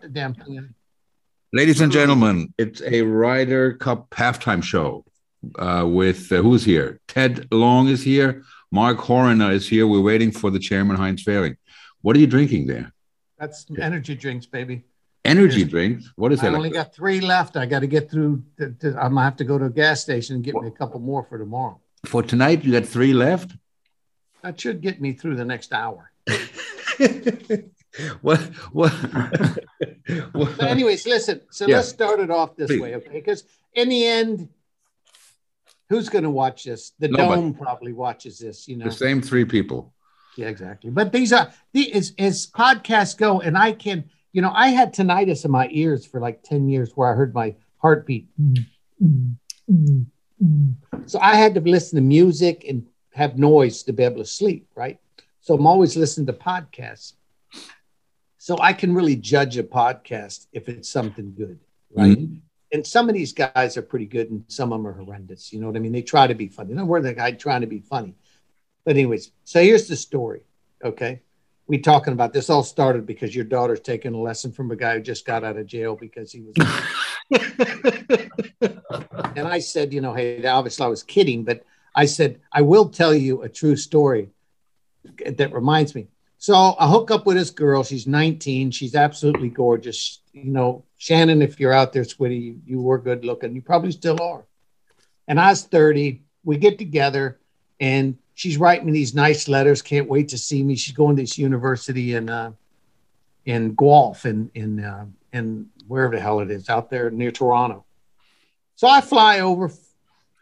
start the damn thing. Ladies and gentlemen, it's a Ryder Cup halftime show uh, with uh, who's here? Ted Long is here. Mark Horner is here. We're waiting for the chairman, Heinz Fehring. What are you drinking there? That's energy drinks, baby. Energy drinks? What is that? I only got three left. I got to get through. To, to, I'm gonna have to go to a gas station and get me a couple more for tomorrow. For tonight, you got three left? That should get me through the next hour. what? What? But anyways, listen. So Yeah. let's start it off this Please. way, okay? Because in the end, who's going to watch this? The Nobody. dome probably watches this. You know. the same three people. Yeah, exactly. But these are the as, as podcasts go, and I can, you know, I had tinnitus in my ears for like 10 years where I heard my heartbeat. So I had to listen to music and have noise to be able to sleep, right? So I'm always listening to podcasts. So I can really judge a podcast if it's something good, right? Mm-hmm. And some of these guys are pretty good and some of them are horrendous. You know what I mean? They try to be funny. No, we're the guy trying to be funny. But anyways, so here's the story. Okay. We talking about this all started because your daughter's taking a lesson from a guy who just got out of jail because he was and I said, you know, hey, obviously I was kidding, but I said, I will tell you a true story that reminds me. So I hook up with this girl. She's 19. She's absolutely gorgeous. You know, Shannon, if you're out there, sweetie, you, were good looking. You probably still are. And I was 30. We get together and she's writing me these nice letters. Can't wait to see me. She's going to this university in uh, in Guelph in in uh, in wherever the hell it is out there near Toronto. So I fly over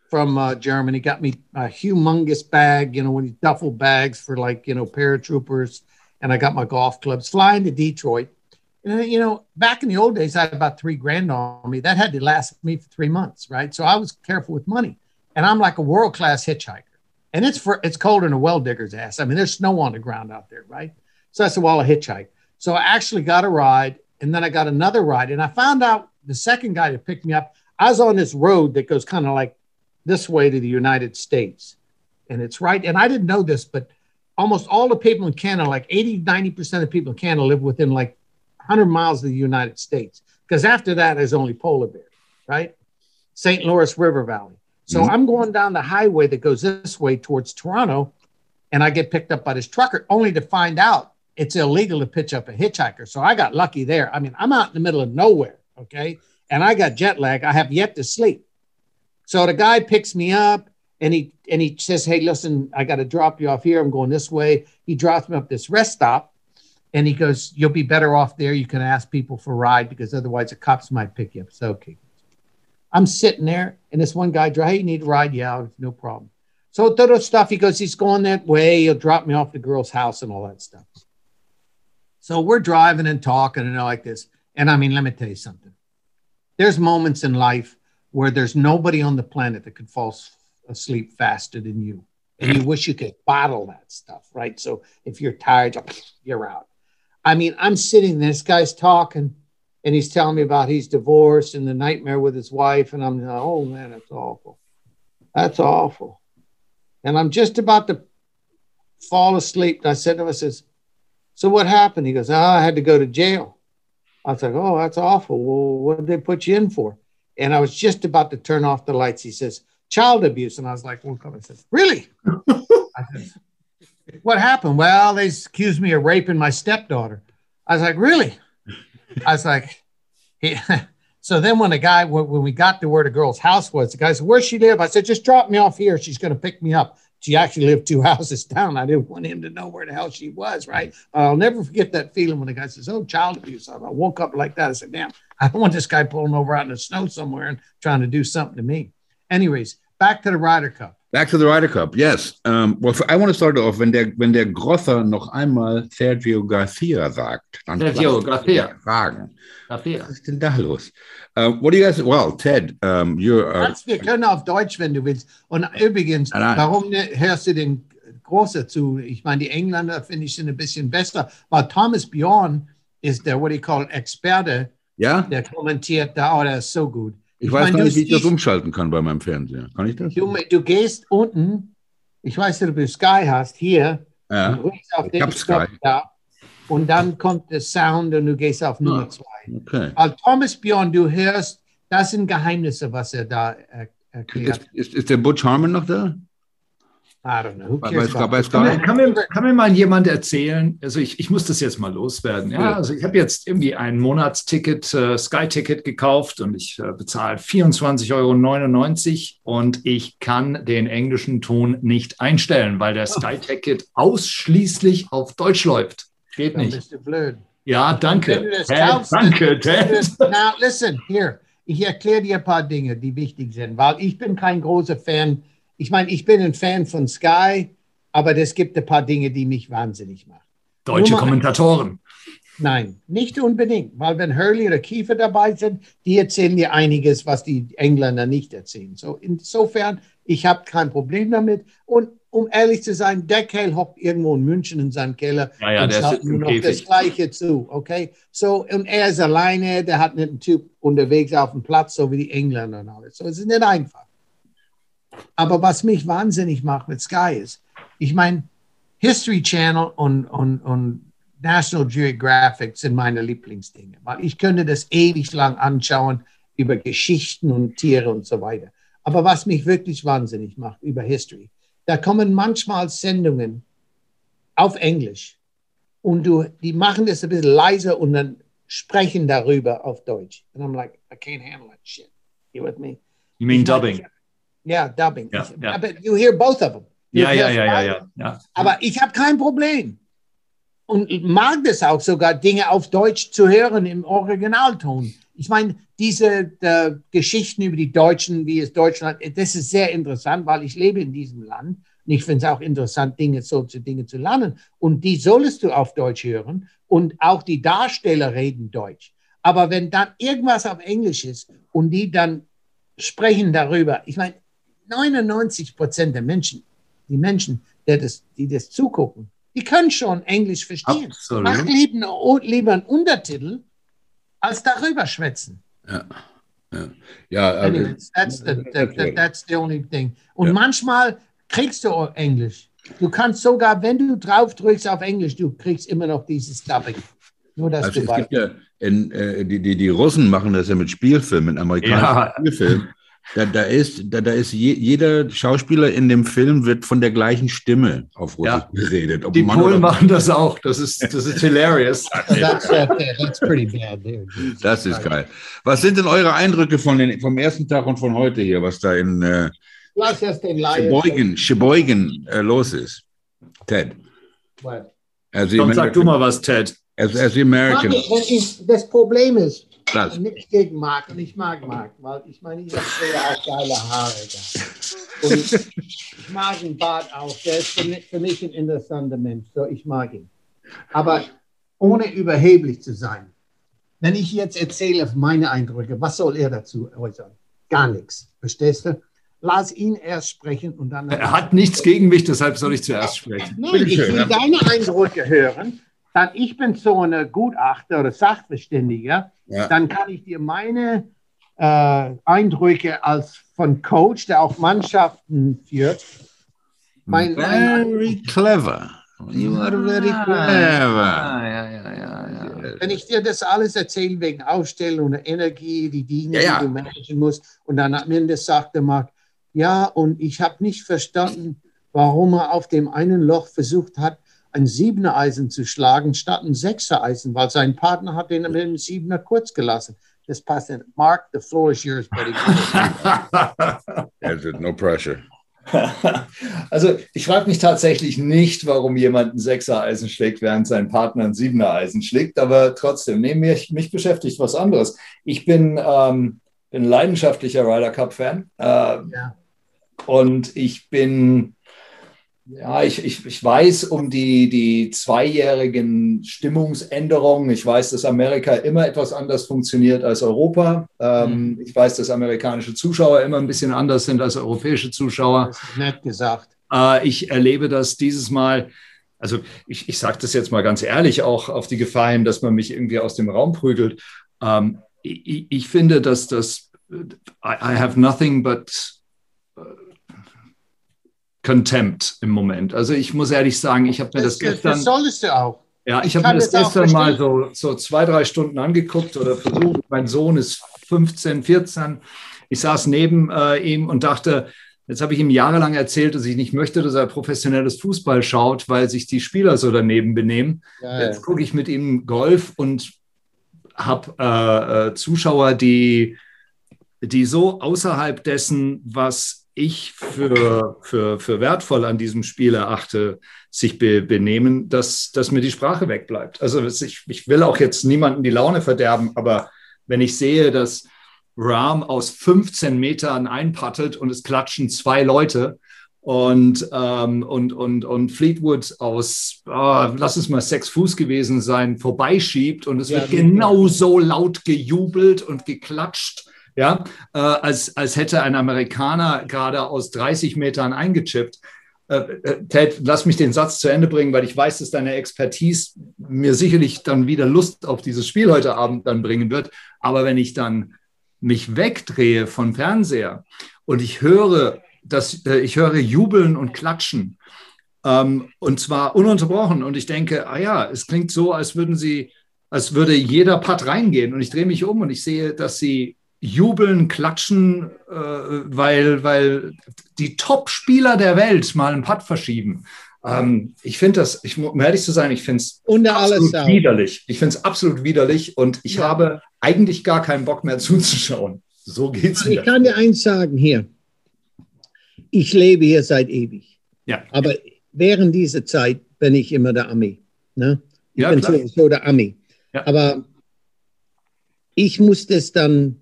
from uh, Germany, got me a humongous bag, you know, one of these duffel bags for like, you know, paratroopers. And I got my golf clubs flying to Detroit. And, then, you know, back in the old days, I had about three grand on me. That had to last me for three months, right? So I was careful with money. And I'm like a world class hitchhiker. And it's for it's colder than a well digger's ass. I mean, there's snow on the ground out there, right? So I said, well, a hitchhike. So I actually got a ride and then I got another ride. And I found out the second guy that picked me up, I was on this road that goes kind of like this way to the United States. And it's right. And I didn't know this, but almost all the people in Canada, like 80, 90% of people in Canada live within like 100 miles of the United States. Because after that, there's only polar bear, right? St. Louis River Valley. So Mhm. I'm going down the highway that goes this way towards Toronto, and I get picked up by this trucker, only to find out it's illegal to pitch up a hitchhiker. So I got lucky there. I mean, I'm out in the middle of nowhere, okay? And I got jet lag. I have yet to sleep. So the guy picks me up and he and he says, Hey, listen, I got to drop you off here. I'm going this way. He drops me up this rest stop and he goes, You'll be better off there. You can ask people for a ride because otherwise the cops might pick you up. So okay. I'm sitting there and this one guy, hey, you need a ride? Yeah, no problem. So the stuff, he goes, he's going that way. He'll drop me off the girl's house and all that stuff. So we're driving and talking and all like this. And I mean, let me tell you something. There's moments in life where there's nobody on the planet that could fall s- asleep faster than you. And you wish you could bottle that stuff, right? So if you're tired, you're out. I mean, I'm sitting, this guy's talking, and he's telling me about he's divorced and the nightmare with his wife. And I'm like, oh man, that's awful. That's awful. And I'm just about to fall asleep. And I said to him, I says, So what happened? He goes, Oh, I had to go to jail. I was like, Oh, that's awful. Well, what did they put you in for? And I was just about to turn off the lights. He says, Child abuse. And I was like, well, I says, Really? I says, What happened? Well, they accused me of raping my stepdaughter. I was like, Really? I was like, he, so then when the guy, when, we got to where the girl's house was, the guy said, where's she live? I said, just drop me off here. She's going to pick me up. She actually lived two houses down. I didn't want him to know where the hell she was, right? I'll never forget that feeling when the guy says, oh, child abuse. I woke up like that. I said, damn, I don't want this guy pulling over out in the snow somewhere and trying to do something to me. Anyways, back to the Ryder Cup. Back to the Ryder Cup, yes. Um, well, I want to start off, wenn der, wenn der Grosser noch einmal Sergio Garcia sagt. Dann Sergio Garcia. Fragen. Garcia. Was ist denn da los? Uh, what do you guys, well, Ted, um, you're, uh, Kannst, wir können auf Deutsch, wenn du willst. Und übrigens, Nein, warum ne- hörst du den Großer zu? Ich meine, die Engländer finde ich sind ein bisschen besser, weil Thomas Bjorn ist der, what do you call Experte, ja? der kommentiert da, oh, der ist so gut. Ich weiß meine, gar nicht, wie ich das umschalten kann bei meinem Fernseher. Kann ich das? Du, du gehst unten, ich weiß nicht, ob du Sky hast, hier, Ja. auf Ich den Sky. Da und dann kommt der Sound und du gehst auf Nummer Ah, zwei. Okay. Weil Thomas Bjorn, du hörst, das sind Geheimnisse, was er da er, erklärt. Ist, ist, ist der Butch Harmon noch da? I don't know. Sky? Kann mir, kann, mir, kann mir mal jemand erzählen, also ich, ich muss das jetzt mal loswerden. Ja, also ich habe jetzt irgendwie ein Monatsticket, äh, Sky-Ticket gekauft und ich äh, bezahle 24,99 Euro und ich kann den englischen Ton nicht einstellen, weil der Sky-Ticket ausschließlich auf Deutsch läuft. Geht Dann nicht. bist du blöd. Ja, danke. kaufst, danke, Ted. Now, listen, here. Ich erkläre dir ein paar Dinge, die wichtig sind, weil ich bin kein großer Fan. Ich meine, ich bin ein Fan von Sky, aber es gibt ein paar Dinge, die mich wahnsinnig machen. Deutsche Nummer- Kommentatoren. Nein, nicht unbedingt, weil wenn Hurley oder Kiefer dabei sind, die erzählen dir einiges, was die Engländer nicht erzählen. So insofern, ich habe kein Problem damit. Und um ehrlich zu sein, Deckhale hockt irgendwo in München in seinem Keller Ja, ja, und der schaut nur noch das. Gleiche zu, okay? So, und er ist alleine, der hat nicht einen Typ unterwegs auf dem Platz, so wie die Engländer und alles. So, es ist nicht einfach. Aber was mich wahnsinnig macht mit Sky ist, ich meine, History Channel und, und, und National Geographic sind meine Lieblingsdinge, weil ich könnte das ewig lang anschauen über Geschichten und Tiere und so weiter. Aber was mich wirklich wahnsinnig macht über History, da kommen manchmal Sendungen auf Englisch und du, die machen das ein bisschen leiser und dann sprechen darüber auf Deutsch. And I'm like, I can't handle that shit. You with me? You mean dubbing? Ja, dubbing. Ja, Ich- ja. Aber you hear both of them. Du Ja, ja, ja, ja, beide. ja. ja. Aber ich habe kein Problem. Und mag das auch sogar, Dinge auf Deutsch zu hören im Originalton. Ich meine, diese äh, Geschichten über die Deutschen, wie es Deutschland, das ist sehr interessant, weil ich lebe in diesem Land. Und ich finde es auch interessant, Dinge, solche Dinge zu lernen. Und die solltest du auf Deutsch hören. Und auch die Darsteller reden Deutsch. Aber wenn dann irgendwas auf Englisch ist und die dann sprechen darüber, ich meine, 99 Prozent der Menschen, die Menschen, die das, die das zugucken, die können schon Englisch verstehen. Absolut. Mach lieber, lieber einen Untertitel, als darüber schwätzen. Ja. Ja, ja aber- Anyways, that's the, the, the, that's the only thing. Und manchmal kriegst du auch Englisch. Du kannst sogar, wenn du drauf drückst auf Englisch, du kriegst immer noch dieses Dubbing. Nur, dass Also du es weißt. gibt ja, in, äh, die, die, die Russen machen das ja mit Spielfilmen, mit amerikanischen Ja. Spielfilmen. Da, da ist, da, da ist je, jeder Schauspieler in dem Film wird von der gleichen Stimme auf Russisch Ja. geredet. Ob Die Mann Polen machen das auch. Das ist, das ist hilarious. That's, that's pretty bad dude. Das ist geil. Was sind denn eure Eindrücke von den, vom ersten Tag und von heute hier, was da in äh. Sheboygan, Sheboygan äh, los ist? Ted, What? as the Komm, sag du American, mal was, Ted. as, as the American, das Problem ist, Lass. nichts gegen Mark und ich mag Mark, weil ich meine, ich habe früher auch geile Haare. Da. Und ich, mag den Bart auch. Der ist für mich, für mich ein interessanter Mensch. So, ich mag ihn. Aber ohne überheblich zu sein. Wenn ich jetzt erzähle meine Eindrücke, was soll er dazu äußern? Gar nichts. Verstehst du? Lass ihn erst sprechen und dann. Er hat nichts gegen mich, deshalb soll ich zuerst sprechen. Nein, ich will deine Eindrücke hören. Dann ich bin so ein Gutachter oder Sachverständiger. Ja. Dann kann ich dir meine äh, Eindrücke als von Coach, der auch Mannschaften führt. Mein, mein, very clever. You are very clever. ja, ja, ja, ja. wenn ich dir das alles erzähle wegen Aufstellung und Energie, die Dinge, die du managen musst, und dann am Ende sagte Marc, ja, und ich habe nicht verstanden, warum er auf dem einen Loch versucht hat, ein Siebener Eisen zu schlagen statt ein Sechser Eisen, weil sein Partner hat den mit dem Siebener kurz gelassen. Das passt nicht. Mark, the floor is yours, buddy. There's no pressure. Also ich frage mich tatsächlich nicht, warum jemand ein Sechser-Eisen schlägt, während sein Partner ein Siebener-Eisen schlägt, aber trotzdem, nee, mich, mich beschäftigt was anderes. Ich bin, ähm, bin leidenschaftlicher Ryder Cup-Fan äh, Ja. und ich bin, ja, ich, ich, ich weiß um die, die zweijährigen Stimmungsänderungen. Ich weiß, dass Amerika immer etwas anders funktioniert als Europa. Ähm, Ich weiß, dass amerikanische Zuschauer immer ein bisschen anders sind als europäische Zuschauer. Das ist nett gesagt. Äh, ich erlebe das dieses Mal, also ich, ich sage das jetzt mal ganz ehrlich, auch auf die Gefahr hin, dass man mich irgendwie aus dem Raum prügelt. Ähm, ich, ich finde, dass das, I, I have nothing but äh, Contempt im Moment. Also ich muss ehrlich sagen, ich habe mir das, Das, gestern, das solltest du auch. Ja, ich habe mir das gestern mal so, so zwei, drei Stunden angeguckt oder versucht. Mein Sohn ist 15, 14. Ich saß neben äh, ihm und dachte, jetzt habe ich ihm jahrelang erzählt, dass ich nicht möchte, dass er professionelles Fußball schaut, weil sich die Spieler so daneben benehmen. Geil. Jetzt gucke ich mit ihm Golf und habe äh, äh, Zuschauer, die, die so außerhalb dessen, was ich für, für, für wertvoll an diesem Spiel erachte, sich be, benehmen, dass, dass mir die Sprache wegbleibt. Also ich, ich will auch jetzt niemanden die Laune verderben, aber wenn ich sehe, dass Rahm aus 15 Metern einpattelt und es klatschen zwei Leute und, ähm, und, und, und Fleetwood aus, oh, lass es mal sechs Fuß gewesen sein, vorbeischiebt und es ja, wird genauso laut gejubelt und geklatscht ja, äh, als, als hätte ein Amerikaner gerade aus 30 Metern eingechippt. Äh, äh, Ted, lass mich den Satz zu Ende bringen, weil ich weiß, dass deine Expertise mir sicherlich dann wieder Lust auf dieses Spiel heute Abend dann bringen wird. Aber wenn ich dann mich wegdrehe von Fernseher und ich höre, dass äh, ich höre Jubeln und Klatschen ähm, und zwar ununterbrochen und ich denke, ah ja, es klingt so, als würden sie, als würde jeder Putt reingehen und ich drehe mich um und ich sehe, dass sie jubeln, klatschen, äh, weil, weil die Top-Spieler der Welt mal einen Putt verschieben. Ähm, ich finde das, ich, um ehrlich zu sein, ich finde es absolut alles widerlich. Ich finde es absolut widerlich und ich ja. habe eigentlich gar keinen Bock mehr zuzuschauen. So geht's mir. Ich kann dir eins sagen hier. Ich lebe hier seit ewig. Ja. Aber während dieser Zeit bin ich immer der Ami. Ne? Ich ja, bin klar. so der Ami. Ja. Aber ich musste es dann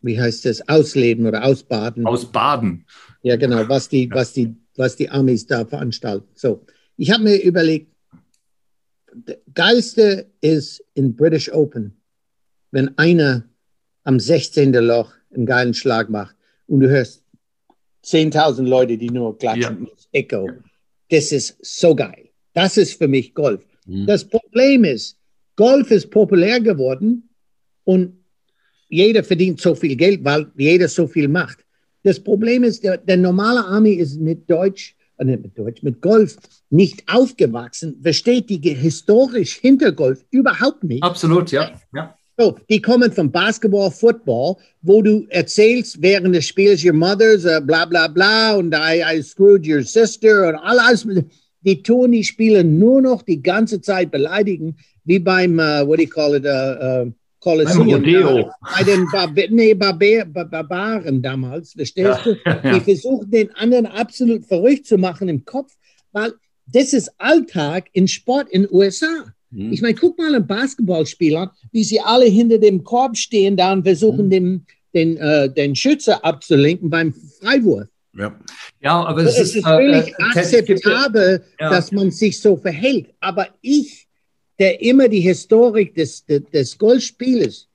wie heißt das, ausleben oder ausbaden. Ausbaden. Ja, genau, was die, was die, was die Amis da veranstalten. So, ich habe mir überlegt, Geilste ist in British Open, wenn einer am 16. Loch einen geilen Schlag macht und du hörst 10.000 Leute, die nur klatschen, ja. Echo. Das ist so geil. Das ist für mich Golf. Mhm. Das Problem ist, Golf ist populär geworden und jeder verdient so viel Geld, weil jeder so viel macht. Das Problem ist, der, der normale Army ist mit Deutsch, äh, mit Deutsch, mit Golf nicht aufgewachsen, versteht die historisch hinter Golf überhaupt nicht. Absolut, ja. ja. So, die kommen vom Basketball, Football, wo du erzählst während des Spiels, your mother's uh, bla bla bla und I, I screwed your sister und alles. Die tun die Spieler nur noch die ganze Zeit beleidigen, wie beim, uh, what do you call it, uh, uh, Kolosseum. Bei den Bar nee, Barbar Barbaren damals, verstehst ja, du? Ja. Die versuchen den anderen absolut verrückt zu machen im Kopf, weil das ist Alltag in Sport in den USA. Mhm. Ich meine, guck mal einen Basketballspieler, wie sie alle hinter dem Korb stehen da und versuchen, mhm. dem, den, äh, den Schütze abzulenken beim Freiwurf. Ja, ja aber es, es ist, ist völlig äh, akzeptabel, ja. dass man sich so verhält. Aber ich der immer die Historik des, des, des Golfspieles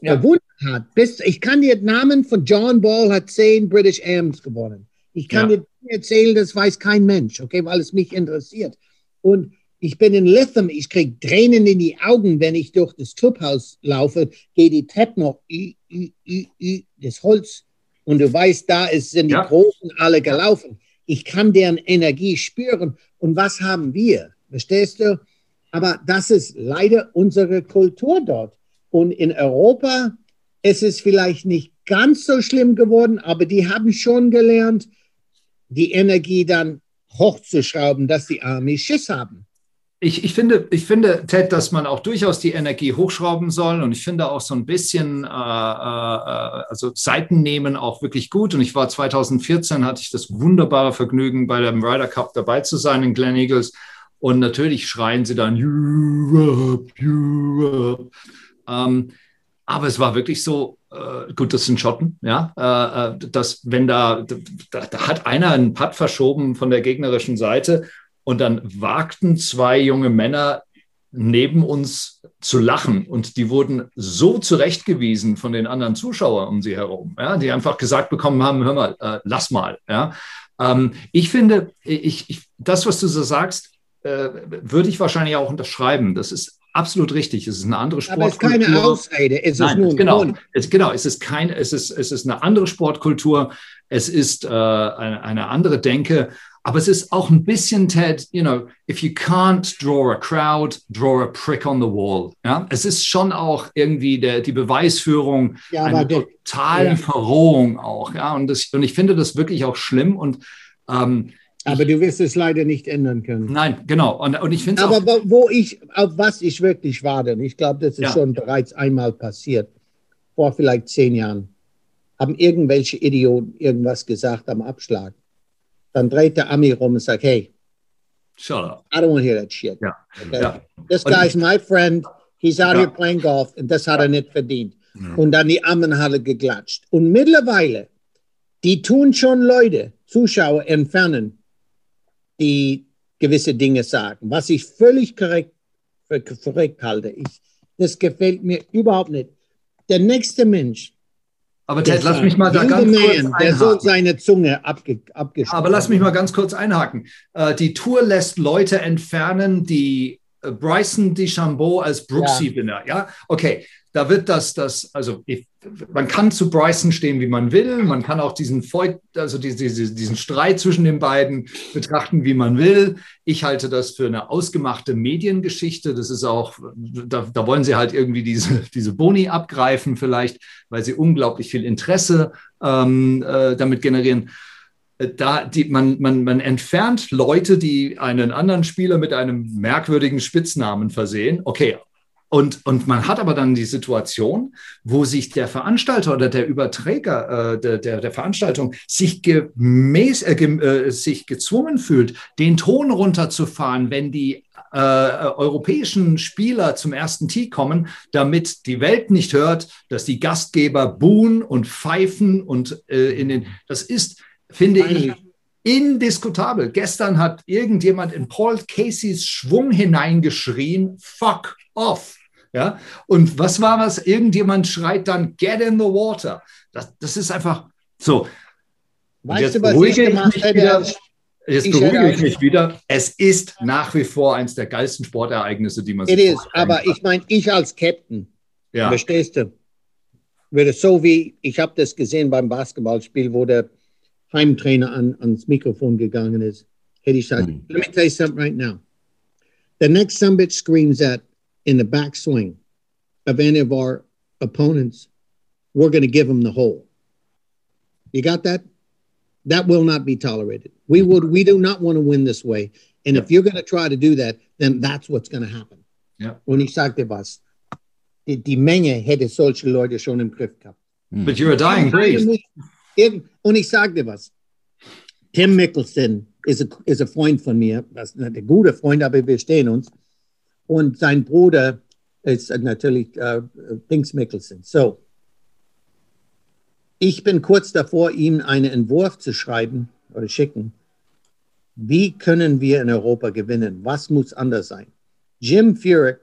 ja. verwundert hat. Bis, ich kann dir den Namen von John Ball hat zehn British Ams gewonnen. Ich kann ja. dir erzählen, das weiß kein Mensch, okay, weil es mich interessiert. Und ich bin in Lytham, ich kriege Tränen in die Augen, wenn ich durch das Clubhaus laufe, gehe die Treppe noch, ü, ü, ü, ü, das Holz. Und du weißt, da ist, sind die ja. Großen alle gelaufen. Ich kann deren Energie spüren. Und was haben wir? Verstehst du? Aber das ist leider unsere Kultur dort. Und in Europa ist es vielleicht nicht ganz so schlimm geworden, aber die haben schon gelernt, die Energie dann hochzuschrauben, dass die Army Schiss haben. Ich, ich, finde, ich finde, Ted, dass man auch durchaus die Energie hochschrauben soll. Und ich finde auch so ein bisschen, äh, äh, also Seiten nehmen auch wirklich gut. Und ich war 2014, hatte ich das wunderbare Vergnügen, bei dem Ryder Cup dabei zu sein in Glen Eagles. Und natürlich schreien sie dann Europe, Europe. Ähm, aber es war wirklich so, äh, gut, das sind Schotten, ja, äh, äh dass wenn da, da, da, hat einer einen Putt verschoben von der gegnerischen Seite und dann wagten zwei junge Männer neben uns zu lachen und die wurden so zurechtgewiesen von den anderen Zuschauern um sie herum, ja, die einfach gesagt bekommen haben, hör mal, äh, lass mal, ja. Ähm, ich finde, ich, ich, das, was du so sagst, äh, würde ich wahrscheinlich auch unterschreiben. Das ist absolut richtig. Es ist eine andere Sportkultur. Aber es ist keine Ausrede. Es Nein, ist nur genau. Es, genau. Es ist kein, es ist, es ist eine andere Sportkultur. Es ist äh, eine, eine andere Denke. Aber es ist auch ein bisschen, Ted, you know, if you can't draw a crowd, draw a prick on the wall. Ja, es ist schon auch irgendwie der, die Beweisführung Ja, einer totalen ja. Verrohung auch. Ja, und, das, und ich finde das wirklich auch schlimm. Und ähm, Aber du wirst es leider nicht ändern können. nein, genau. Und, und ich finde. Aber wo, ich, auf was ich wirklich warte, und ich glaube, das ist Ja. schon bereits einmal passiert, vor vielleicht zehn Jahren, haben irgendwelche Idioten irgendwas gesagt am Abschlag. Dann dreht der Ami rum und sagt, hey, Shut up. I don't want to hear that shit. Ja. Okay? Ja. This guy's my friend. He's out Ja. here playing golf und das hat er nicht verdient. Ja. Und dann die Armen hat er geklatscht. Und mittlerweile, die tun schon Leute, Zuschauer entfernen, die gewisse Dinge sagen, was ich völlig korrekt, für korrekt halte. Ich, das gefällt mir überhaupt nicht. Der nächste Mensch, Aber Ted, lass mich mal da ganz kurz man, der soll einhaken. seine Zunge abge, abgeschnitten Aber lass mich mal ganz kurz einhaken. Äh, die Tour lässt Leute entfernen, die äh, Bryson DeChambeau als Brooksy-Winner. Ja. okay. Da wird das, das, also ich, man kann zu Bryson stehen, wie man will. Man kann auch diesen Feud, also die, die, diesen Streit zwischen den beiden betrachten, wie man will. Ich halte das für eine ausgemachte Mediengeschichte. Das ist auch, da, da wollen sie halt irgendwie diese, diese Boni abgreifen, vielleicht, weil sie unglaublich viel Interesse ähm, äh, damit generieren da die, man, man, man entfernt Leute, die einen anderen Spieler mit einem merkwürdigen Spitznamen versehen. Okay. Und, und man hat aber dann die Situation, wo sich der Veranstalter oder der Überträger äh, der, der, der Veranstaltung sich, gemäß, äh, ge, äh, sich gezwungen fühlt, den Ton runterzufahren, wenn die äh, europäischen Spieler zum ersten Tee kommen, damit die Welt nicht hört, dass die Gastgeber buhen und pfeifen und äh, in den, das ist, finde ich, indiskutabel. Gestern hat irgendjemand in Paul Caseys Schwung hineingeschrien, fuck off. Ja, und was war was? Irgendjemand schreit dann, get in the water. Das, das ist einfach so. Weißt jetzt du, beruhige ich gemacht mich hätte? wieder. Jetzt Ich beruhige ich mich wieder. Es ist nach wie vor eines der geilsten Sportereignisse, die man It sich is, vorstellen aber ich meine, ich als Captain, ja. Verstehst du? Würde so wie, ich habe das gesehen beim Basketballspiel, wo der Heimtrainer an, ans Mikrofon gegangen ist. Hätte ich gesagt, Mhm. let me tell you something right now. The next bitch screams at in the backswing of any of our opponents, we're going to give them the hole. You got that? That will not be tolerated. We would, we do not want to win this way. And if you're going to try to do that, then that's what's going to happen. Ja. Und ich sagte was. Die, die Menge hätte solche Leute schon im Griff gehabt. Hmm. But you're a dying breed. Und ich sagte was. Tim Mickelson ist ein ist ein Freund von mir, das ist ein guter Freund, aber wir stehen uns. Und sein Bruder ist natürlich äh, Dings Mickelson. So, ich bin kurz davor, ihm einen Entwurf zu schreiben oder schicken. Wie können wir in Europa gewinnen? Was muss anders sein? Jim Furyk,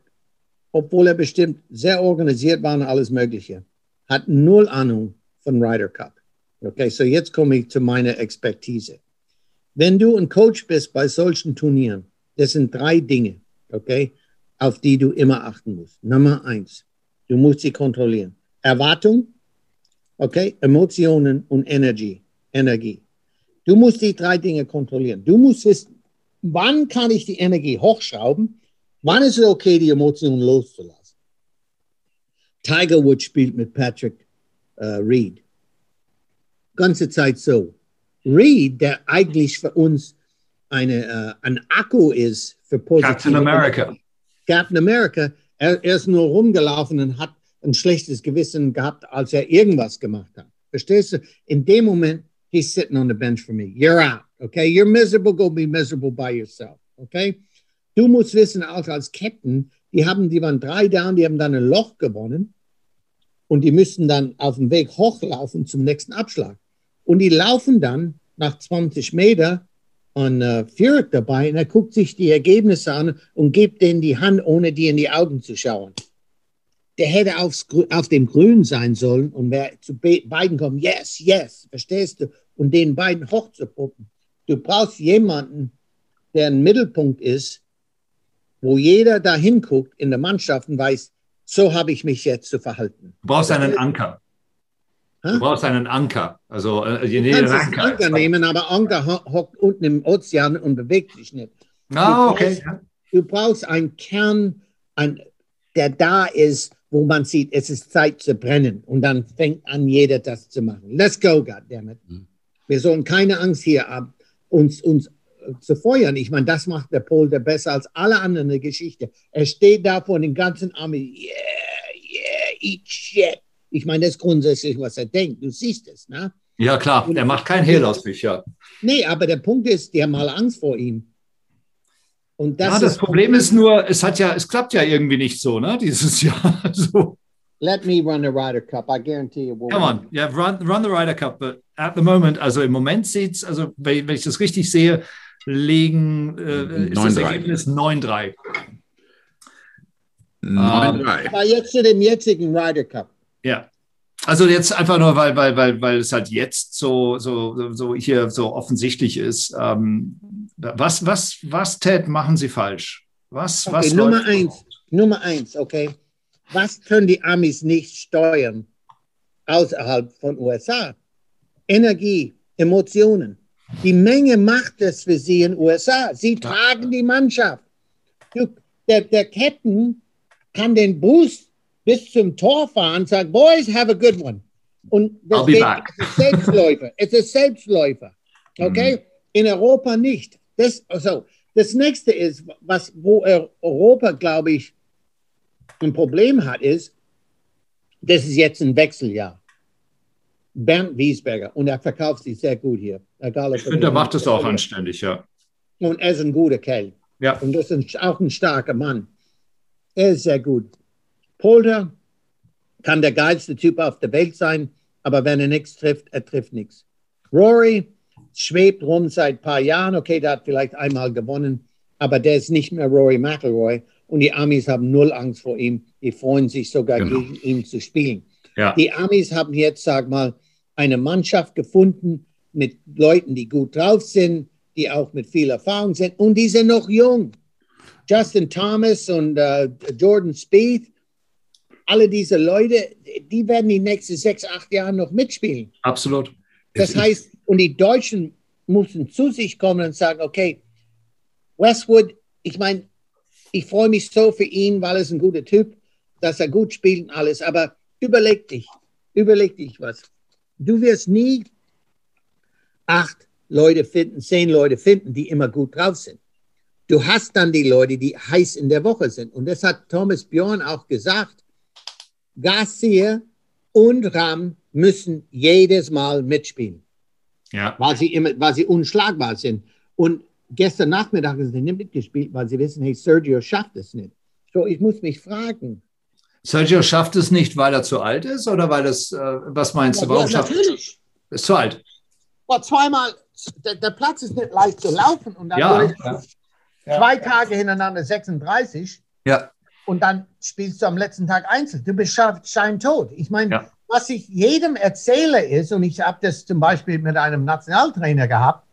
obwohl er bestimmt sehr organisiert war und alles Mögliche, hat null Ahnung von Ryder Cup. Okay, so jetzt komme ich zu meiner Expertise. Wenn du ein Coach bist bei solchen Turnieren, das sind drei Dinge, okay, auf die du immer achten musst. Nummer eins, du musst sie kontrollieren. Erwartung, okay, Emotionen und Energie, Energie. Du musst die drei Dinge kontrollieren. Du musst wissen, wann kann ich die Energie hochschrauben, wann ist es okay, die Emotionen loszulassen. Tiger Woods spielt mit Patrick äh, Reed. Ganze Zeit so. Reed, der eigentlich für uns eine, äh, ein Akku ist für positive Captain America. Captain America, er, er ist nur rumgelaufen und hat ein schlechtes Gewissen gehabt, als er irgendwas gemacht hat. Verstehst du? In dem Moment, he's sitting on the bench for me. You're out. Okay? You're miserable. Go be miserable by yourself. Okay? Du musst wissen, auch als Captain, die haben, die waren drei down, die haben dann ein Loch gewonnen und die müssen dann auf dem Weg hochlaufen zum nächsten Abschlag. Und die laufen dann nach 20 Meter und äh, Furyk dabei und er guckt sich die Ergebnisse an und gibt denen die Hand, ohne die in die Augen zu schauen. Der hätte aufs, auf dem Grün sein sollen und wer zu be beiden kommt, yes, yes, verstehst du? Und den beiden hochzupuppen. Du brauchst jemanden, der ein Mittelpunkt ist, wo jeder da hinguckt in der Mannschaft und weiß, so habe ich mich jetzt zu verhalten. Du brauchst einen Anker. Du brauchst einen Anker. Also äh, je du kannst Anker, Anker nehmen, aber Anker hockt unten im Ozean und bewegt sich nicht. Ah, okay. Brauchst, du brauchst einen Kern, ein, der da ist, wo man sieht, es ist Zeit zu brennen. Und dann fängt an, jeder das zu machen. Let's go, goddammit. Mhm. Wir sollen keine Angst hier haben, uns, uns äh, zu feuern. Ich meine, das macht der Polder besser als alle anderen in der Geschichte. Er steht da vor den ganzen Army. Yeah, yeah, eat shit. Ich meine, das ist grundsätzlich, was er denkt. Du siehst es, ne? Ja, klar. Und er macht kein Hehl aus sich, ja. Nee, aber der Punkt ist, die haben mal Angst vor ihm. Und das, ja, das Problem ist nur, es hat ja, es klappt ja irgendwie nicht so, ne, dieses Jahr. so. Let me run the Ryder Cup. I guarantee you. Come on, yeah, run, run the Ryder Cup. But at the moment, also im Moment sieht es, also wenn, wenn, ich das richtig sehe, liegen äh, ist das Ergebnis 9-3. 9-3. Aber jetzt zu dem jetzigen Ryder Cup. Ja. Also jetzt einfach nur, weil, weil, weil, weil es halt jetzt so, so, so hier so offensichtlich ist. Ähm, was, was, was, Ted, machen Sie falsch? Was, okay, was Nummer eins, Nummer eins, okay. Was können die Amis nicht steuern außerhalb von USA? Energie, Emotionen. Die Menge macht es für sie in USA. Sie tragen die Mannschaft. Der, der Captain kann den Boost bis zum Tor fahren sagt, Boys, have a good one. Und das geht, es ist Selbstläufer. es ist Selbstläufer. Okay? Mm. In Europa nicht. Das, also, das nächste ist, was, wo Europa, glaube ich, ein Problem hat, ist, das ist jetzt ein Wechseljahr. Bernd Wiesberger, und er verkauft sich sehr gut hier. Egal, ich finde, er macht es auch anständig, ja. Und er ist ein guter Kerl. Ja. Und das ist auch ein starker Mann. Er ist sehr gut. Polter kann der geilste Typ auf der Welt sein, aber wenn er nichts trifft, er trifft nichts. Rory schwebt rum seit ein paar Jahren. Okay, der hat vielleicht einmal gewonnen, aber der ist nicht mehr Rory McIlroy. Und die Amis haben null Angst vor ihm. Die freuen sich sogar genau. gegen ihn zu spielen. Ja. Die Amis haben jetzt, sag mal, eine Mannschaft gefunden mit Leuten, die gut drauf sind, die auch mit viel Erfahrung sind und die sind noch jung. Justin Thomas und uh, Jordan Spieth, alle diese Leute, die werden die nächsten sechs, acht Jahre noch mitspielen. Absolut. Das heißt, und die Deutschen mussten zu sich kommen und sagen, okay, Westwood, ich meine, ich freue mich so für ihn, weil er ist ein guter Typ, dass er gut spielt und alles. Aber überleg dich, überleg dich was. Du wirst nie acht Leute finden, zehn Leute finden, die immer gut drauf sind. Du hast dann die Leute, die heiß in der Woche sind. Und das hat Thomas Bjorn auch gesagt. Garcia und Ram müssen jedes Mal mitspielen. Ja. Weil sie immer, weil sie unschlagbar sind. Und gestern Nachmittag sind sie nicht mitgespielt, weil sie wissen, hey, Sergio schafft es nicht. So, ich muss mich fragen. Sergio schafft es nicht, weil er zu alt ist oder weil es, äh, was meinst ja, du, warum ja, schafft natürlich. Ist zu alt. Boah, zweimal, der, der, Platz ist nicht leicht zu laufen und dann ja, ja. zwei Tage hintereinander 36. Ja. Und dann spielst du am letzten Tag einzeln. Du bist scheintot. Ich meine, was ich jedem erzähle ist, und ich habe das zum Beispiel mit einem Nationaltrainer gehabt,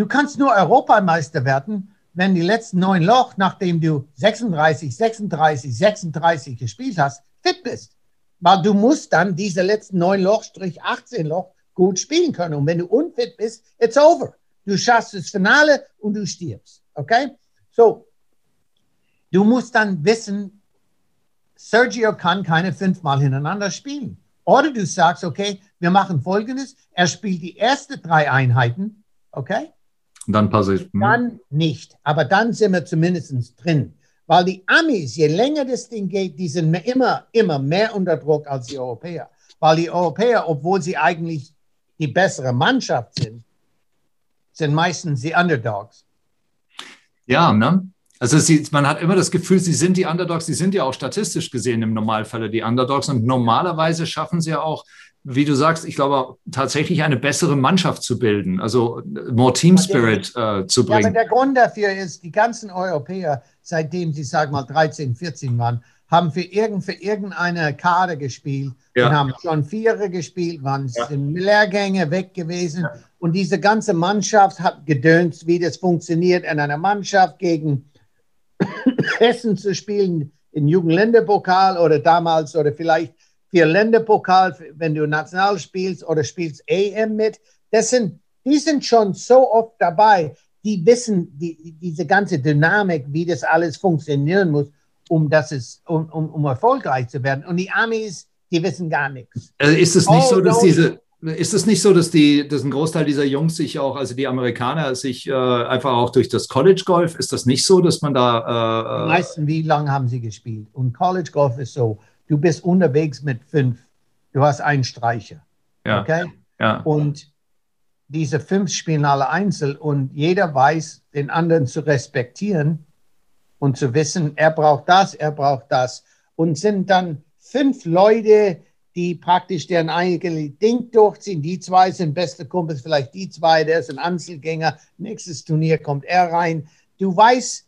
Du kannst nur Europameister werden, wenn die letzten neun Loch, nachdem du 36, 36, 36 gespielt hast, fit bist. Weil du musst dann diese letzten neun Loch, Strich 18 Loch, gut spielen können. Und wenn du unfit bist, it's over. Du schaffst das Finale und du stirbst. Okay? So, du musst dann wissen, Sergio kann keine fünfmal hintereinander spielen. Oder du sagst, okay, wir machen folgendes. Er spielt die ersten drei Einheiten, okay? dann passiert. Hm? Dann nicht. Aber dann sind wir zumindest drin. Weil die Amis, je länger das Ding geht, die sind immer, immer mehr unter Druck als die Europäer. Weil die Europäer, obwohl sie eigentlich die bessere Mannschaft sind, sind meistens die Underdogs. Ja, ne? Also sie, man hat immer das Gefühl, sie sind die Underdogs, sie sind ja auch statistisch gesehen im Normalfall die Underdogs und normalerweise schaffen sie ja auch wie du sagst, ich glaube tatsächlich eine bessere Mannschaft zu bilden, also more Team Spirit äh, zu bringen. Ja, aber der Grund dafür ist, die ganzen Europäer, seitdem sie, sag mal, 13, 14 waren, haben für, irgend, für irgendeine Karte gespielt ja. und haben schon Vierer gespielt, waren ja. Lehrgänge weg gewesen. Ja. Und diese ganze Mannschaft hat gedönt, wie das funktioniert, in einer Mannschaft gegen Hessen zu spielen, im Jugendländerpokal oder damals oder vielleicht für Länderpokal, wenn du national spielst oder spielst AM mit. Das sind, die sind schon so oft dabei, die wissen die, diese ganze Dynamik, wie das alles funktionieren muss, um, das ist, um, um, um erfolgreich zu werden. Und die Amis, die wissen gar nichts. Also ist es nicht oh, so, dass no. diese ist es nicht so, dass, die, dass ein Großteil dieser Jungs sich auch, also die Amerikaner, sich äh, einfach auch durch das College Golf, ist das nicht so, dass man da. Äh, meisten, wie lange haben sie gespielt? Und College Golf ist so, du bist unterwegs mit fünf, du hast einen Streicher. Ja. Okay? Ja. Und diese fünf spielen alle einzeln und jeder weiß, den anderen zu respektieren und zu wissen, er braucht das, er braucht das. Und sind dann fünf Leute, die praktisch deren eigene Ding durchziehen. Die zwei sind beste Kumpels, vielleicht die zwei, der ist ein Einzelgänger. Nächstes Turnier kommt er rein. Du weißt,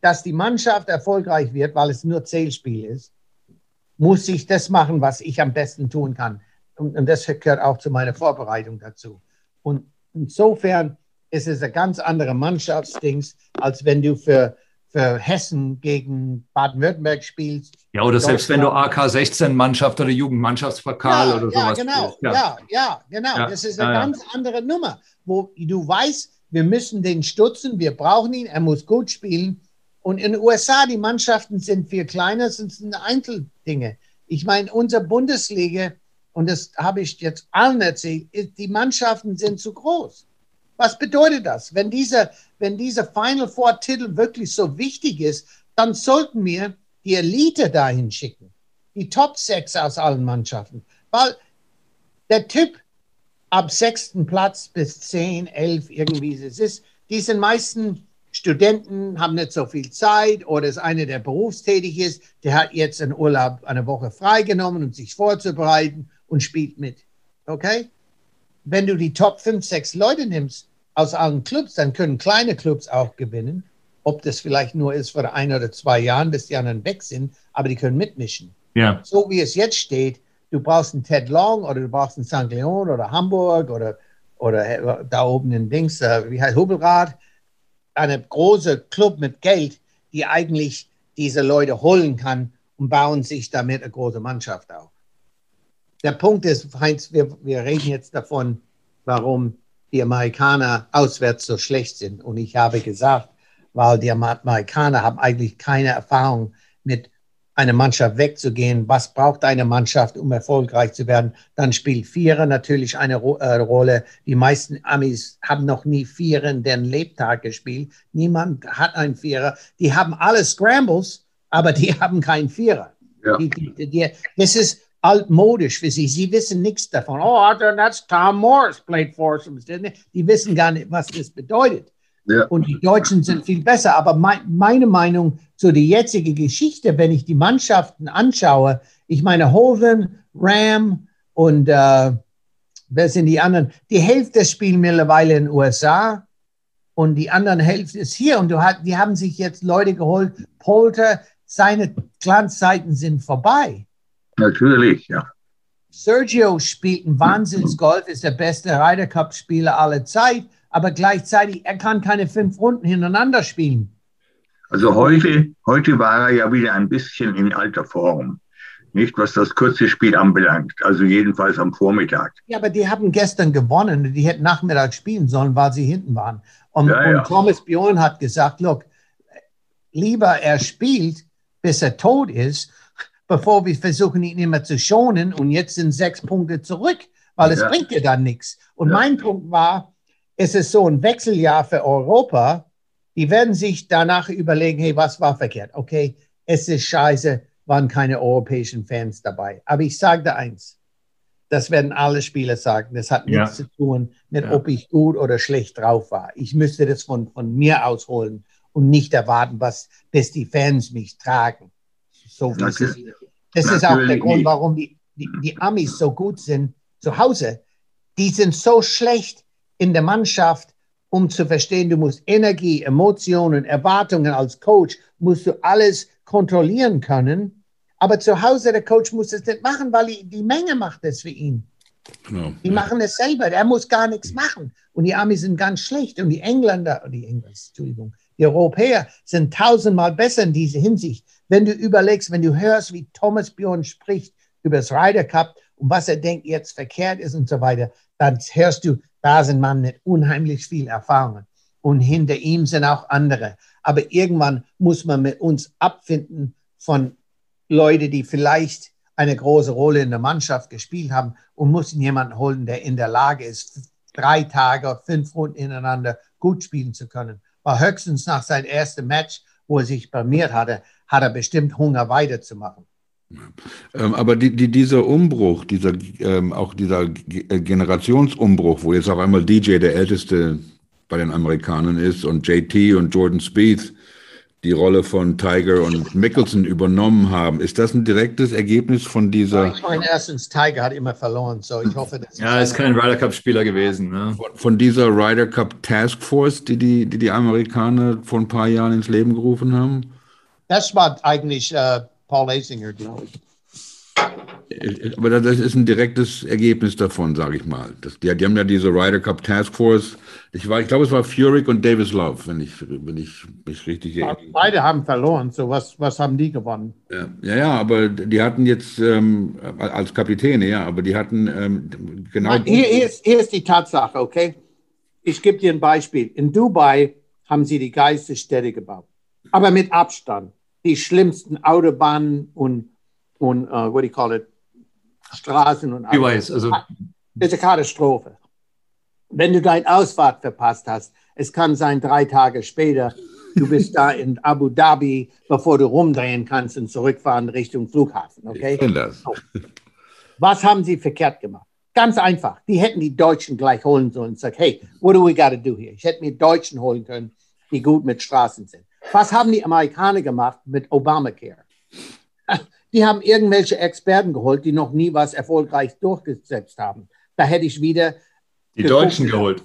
dass die Mannschaft erfolgreich wird, weil es nur Zählspiel ist, muss ich das machen, was ich am besten tun kann. Und, und das gehört auch zu meiner Vorbereitung dazu. Und insofern ist es ein ganz anderer Mannschaftsdings, als wenn du für für Hessen gegen Baden-Württemberg spielst. Ja, oder selbst wenn du AK-16-Mannschaft oder Jugendmannschaftspokal ja, oder ja, sowas Genau, ja. ja, ja, genau. Ja, das ist eine ganz andere Nummer, wo du weißt, wir müssen den stutzen, wir brauchen ihn, er muss gut spielen. Und in den USA, die Mannschaften sind viel kleiner, sind Einzeldinge. Ich meine, unsere Bundesliga, und das habe ich jetzt allen erzählt, die Mannschaften sind zu groß. Was bedeutet das? Wenn dieser, wenn dieser Final Four Titel wirklich so wichtig ist, dann sollten wir die Elite dahin schicken. Die Top 6 aus allen Mannschaften. Weil der Typ ab sechsten Platz bis 10, 11, irgendwie es ist, die meisten Studenten, haben nicht so viel Zeit oder ist einer, der berufstätig ist, der hat jetzt einen Urlaub eine Woche freigenommen, um sich vorzubereiten und spielt mit. Okay? Wenn du die Top 5, 6 Leute nimmst aus allen Clubs, dann können kleine Clubs auch gewinnen. Ob das vielleicht nur ist für ein oder zwei Jahren, bis die anderen weg sind, aber die können mitmischen. Ja. So wie es jetzt steht, du brauchst einen Ted Long oder du brauchst einen St. Leon oder Hamburg oder, oder da oben in Dings, äh, wie heißt Hubelrad, eine große Club mit Geld, die eigentlich diese Leute holen kann und bauen sich damit eine große Mannschaft auf der Punkt ist, Heinz, wir, wir reden jetzt davon, warum die Amerikaner auswärts so schlecht sind. Und ich habe gesagt, weil die Amerikaner haben eigentlich keine Erfahrung mit einer Mannschaft wegzugehen. Was braucht eine Mannschaft, um erfolgreich zu werden? Dann spielt Vierer natürlich eine äh, Rolle. Die meisten Amis haben noch nie Vierer in deren Lebtag gespielt. Niemand hat einen Vierer. Die haben alle Scrambles, aber die haben keinen Vierer. Ja. Die, die, die, das ist altmodisch für sie. Sie wissen nichts davon. Oh, that's Tom Morris played for us. Die wissen gar nicht, was das bedeutet. Ja. Und die Deutschen sind viel besser. Aber mein, meine Meinung zu der jetzigen Geschichte, wenn ich die Mannschaften anschaue, ich meine Hoven, Ram und äh, wer sind die anderen? Die Hälfte spielen mittlerweile in den USA und die anderen Hälfte ist hier. Und du hat, die haben sich jetzt Leute geholt. Polter, seine Glanzzeiten sind vorbei. Natürlich, ja. Sergio spielt ein Wahnsinnsgolf, ist der beste Ryder Cup-Spieler aller Zeit, aber gleichzeitig, er kann keine fünf Runden hintereinander spielen. Also heute, heute war er ja wieder ein bisschen in alter Form. Nicht, was das kurze Spiel anbelangt. Also jedenfalls am Vormittag. Ja, aber die haben gestern gewonnen. Die hätten Nachmittag spielen sollen, weil sie hinten waren. Und, ja, ja. und Thomas Bjorn hat gesagt, look, lieber er spielt, bis er tot ist, bevor wir versuchen, ihn immer zu schonen. Und jetzt sind sechs Punkte zurück, weil es ja. bringt dir dann nichts. Und ja. mein Punkt war, es ist so ein Wechseljahr für Europa. Die werden sich danach überlegen, hey, was war verkehrt? Okay, es ist scheiße, waren keine europäischen Fans dabei. Aber ich sage dir eins, das werden alle Spieler sagen. Das hat nichts ja. zu tun mit, ob ich gut oder schlecht drauf war. Ich müsste das von, von mir ausholen und nicht erwarten, was, bis die Fans mich tragen. So wie es ist. Das ist auch der Grund, warum die, die, die Amis so gut sind zu Hause. Die sind so schlecht in der Mannschaft, um zu verstehen, du musst Energie, Emotionen, Erwartungen als Coach, musst du alles kontrollieren können. Aber zu Hause, der Coach muss es nicht machen, weil die, die Menge macht es für ihn. Genau. Die machen es selber, der muss gar nichts machen. Und die Amis sind ganz schlecht. Und die Engländer, die Engländer, Entschuldigung, die Europäer sind tausendmal besser in dieser Hinsicht. Wenn du überlegst, wenn du hörst, wie Thomas Björn spricht über das Ryder Cup und was er denkt jetzt verkehrt ist und so weiter, dann hörst du, da sind Mann mit unheimlich viel Erfahrung und hinter ihm sind auch andere. Aber irgendwann muss man mit uns abfinden von Leuten, die vielleicht eine große Rolle in der Mannschaft gespielt haben und muss jemanden holen, der in der Lage ist, drei Tage, fünf Runden ineinander gut spielen zu können. War höchstens nach seinem ersten Match, wo er sich blamiert hatte, hat er bestimmt Hunger weiterzumachen. Ähm, aber die, die, dieser Umbruch, dieser, ähm, auch dieser äh, Generationsumbruch, wo jetzt auf einmal DJ der Älteste bei den Amerikanern ist und JT und Jordan Spieth die Rolle von Tiger und Mickelson übernommen haben. Ist das ein direktes Ergebnis von dieser? Ich meine, erstens, Tiger hat immer verloren, so ich hoffe, dass. Ja, ist kein Ryder Cup-Spieler gewesen. Ne? Von, von, dieser Ryder Cup Task Force, die die, die die Amerikaner vor ein paar Jahren ins Leben gerufen haben? Das war eigentlich uh, Paul Asinger, glaube ich. Aber das ist ein direktes Ergebnis davon, sage ich mal. Das, die, die, haben ja diese Ryder Cup Task Force. Ich, war, ich glaube, es war Furyk und Davis Love, wenn ich, wenn ich mich richtig erinnere. Beide haben verloren. So was, was haben die gewonnen? Ja, ja, ja aber die hatten jetzt ähm, als Kapitäne, ja, aber die hatten ähm, genau. Hier, hier, ist, hier ist die Tatsache, okay? Ich gebe dir ein Beispiel. In Dubai haben sie die geilste Städte gebaut, aber mit Abstand. Die schlimmsten Autobahnen und und uh, what do you call it, Straßen und alles. also das ist eine Katastrophe. Wenn du deine Ausfahrt verpasst hast, es kann sein drei Tage später, du bist da in Abu Dhabi, bevor du rumdrehen kannst und zurückfahren Richtung Flughafen. Okay? Ich das. Was haben sie verkehrt gemacht? Ganz einfach. Die hätten die Deutschen gleich holen sollen und sagen, hey, what do we got to do here? Ich hätte mir Deutschen holen können, die gut mit Straßen sind. Was haben die Amerikaner gemacht mit Obamacare? Die haben irgendwelche Experten geholt, die noch nie was erfolgreich durchgesetzt haben. Da hätte ich wieder. Die geguckt. Deutschen geholt.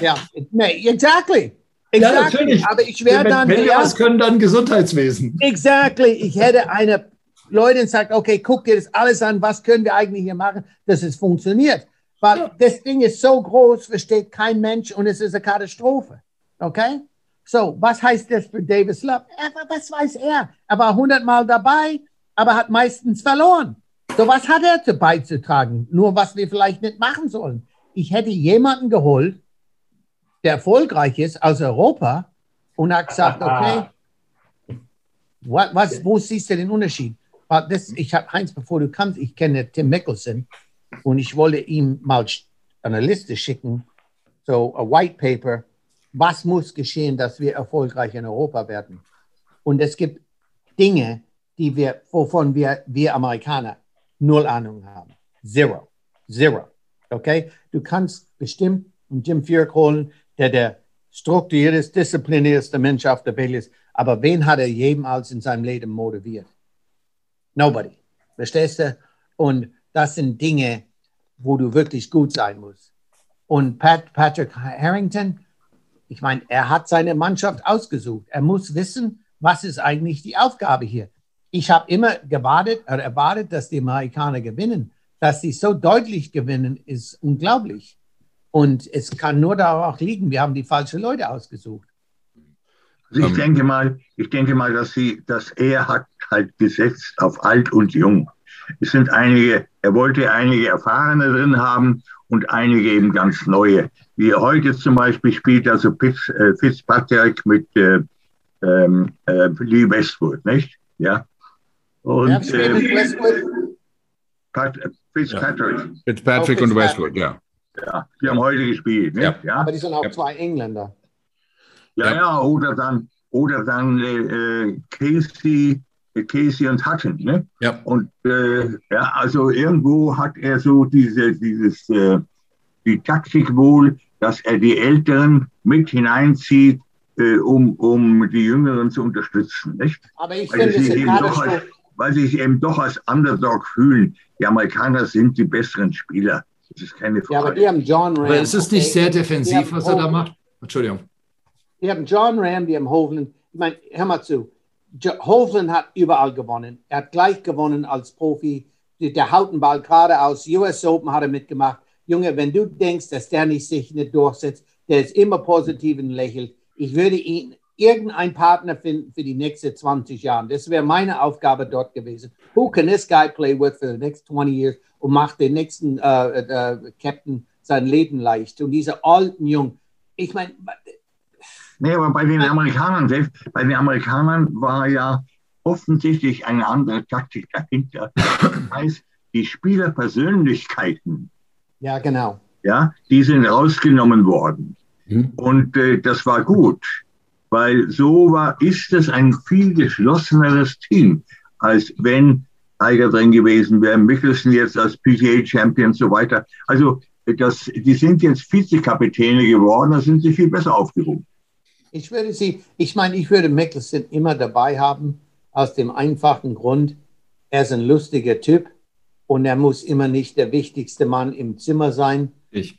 Ja, nee, exactly. Exactly. Ja, natürlich. Aber ich wäre dann. Wenn wir was können, dann Gesundheitswesen. Exactly. Ich hätte eine Leute sagt, okay, guck dir das alles an, was können wir eigentlich hier machen, dass es funktioniert. Weil ja. das Ding ist so groß, versteht kein Mensch und es ist eine Katastrophe. Okay? So, was heißt das für Davis Love? Was weiß er? Er war hundertmal dabei, aber hat meistens verloren. So was hat er zu beizutragen? Nur was wir vielleicht nicht machen sollen. Ich hätte jemanden geholt, der erfolgreich ist aus Europa und hat gesagt, okay, was, was, wo siehst du den Unterschied? Das, ich habe Heinz, bevor du kannst, ich kenne Tim Mickelson und ich wollte ihm mal eine Liste schicken, so ein White Paper, was muss geschehen, dass wir erfolgreich in Europa werden. Und es gibt Dinge, die wir, wovon wir, wir Amerikaner null Ahnung haben. Zero. Zero. Okay? Du kannst bestimmt einen Jim Furyk holen, der der strukturierteste, disziplinierteste Mensch auf der Welt ist. Aber wen hat er jemals in seinem Leben motiviert? Nobody. Verstehst du? Und das sind Dinge, wo du wirklich gut sein musst. Und Pat, Patrick Harrington, ich meine, er hat seine Mannschaft ausgesucht. Er muss wissen, was ist eigentlich die Aufgabe hier ich habe immer gewartet oder erwartet, dass die Amerikaner gewinnen. Dass sie so deutlich gewinnen, ist unglaublich. Und es kann nur darauf liegen, wir haben die falschen Leute ausgesucht. Also ich denke mal, ich denke mal, dass sie, dass er hat halt gesetzt auf alt und jung. Es sind einige, er wollte einige Erfahrene drin haben und einige eben ganz neue. Wie heute zum Beispiel spielt also Fitz, äh, Fitzpatrick mit äh, ähm, äh, Lee Westwood, nicht? Ja. Und äh, Pat, Fitzpatrick. Ja. Fitzpatrick und Westwood, ja. Ja, die haben heute gespielt. Ne? Ja. ja. Aber die sind auch ja. zwei Engländer. Ja, ja, oder dann, oder dann äh, Casey, Casey und Hutton. Ne? Ja. Und äh, ja, also irgendwo hat er so diese, dieses, äh, die Taktik wohl, dass er die Älteren mit hineinzieht, äh, um, um die Jüngeren zu unterstützen. Nicht? Aber ich finde, es gerade so weil sie sich eben doch als Underdog fühlen. Die Amerikaner sind die besseren Spieler. Das ist keine Frage. Ja, aber die haben John Ram. Aber ist es nicht sehr defensiv, was er da macht? Entschuldigung. Die haben John Ram, die haben Hovland. Ich meine, hör mal zu. Hovland hat überall gewonnen. Er hat gleich gewonnen als Profi. Der haut den Ball geradeaus. US Open hat er mitgemacht. Junge, wenn du denkst, dass der nicht sich nicht durchsetzt, der ist immer positiv und lächelt. Ich würde ihn irgendeinen Partner finden für die nächsten 20 Jahre. Das wäre meine Aufgabe dort gewesen. Who can this guy play with for the next 20 years und macht den nächsten äh, äh, Captain sein Leben leicht? Und diese alten Jungen, ich meine. Nee, aber bei den Amerikanern, selbst bei den Amerikanern war ja offensichtlich eine andere Taktik dahinter. Das heißt, die Spielerpersönlichkeiten. Ja, genau. Ja, die sind rausgenommen worden. Mhm. Und äh, das war gut, weil so war, ist es ein viel geschlosseneres Team, als wenn Tiger drin gewesen wäre, Mickelson jetzt als PGA-Champion und so weiter. Also das, die sind jetzt Vizekapitäne geworden, da sind sie viel besser aufgehoben. Ich würde sie, ich meine, ich würde Mickelson immer dabei haben, aus dem einfachen Grund, er ist ein lustiger Typ und er muss immer nicht der wichtigste Mann im Zimmer sein. Ich.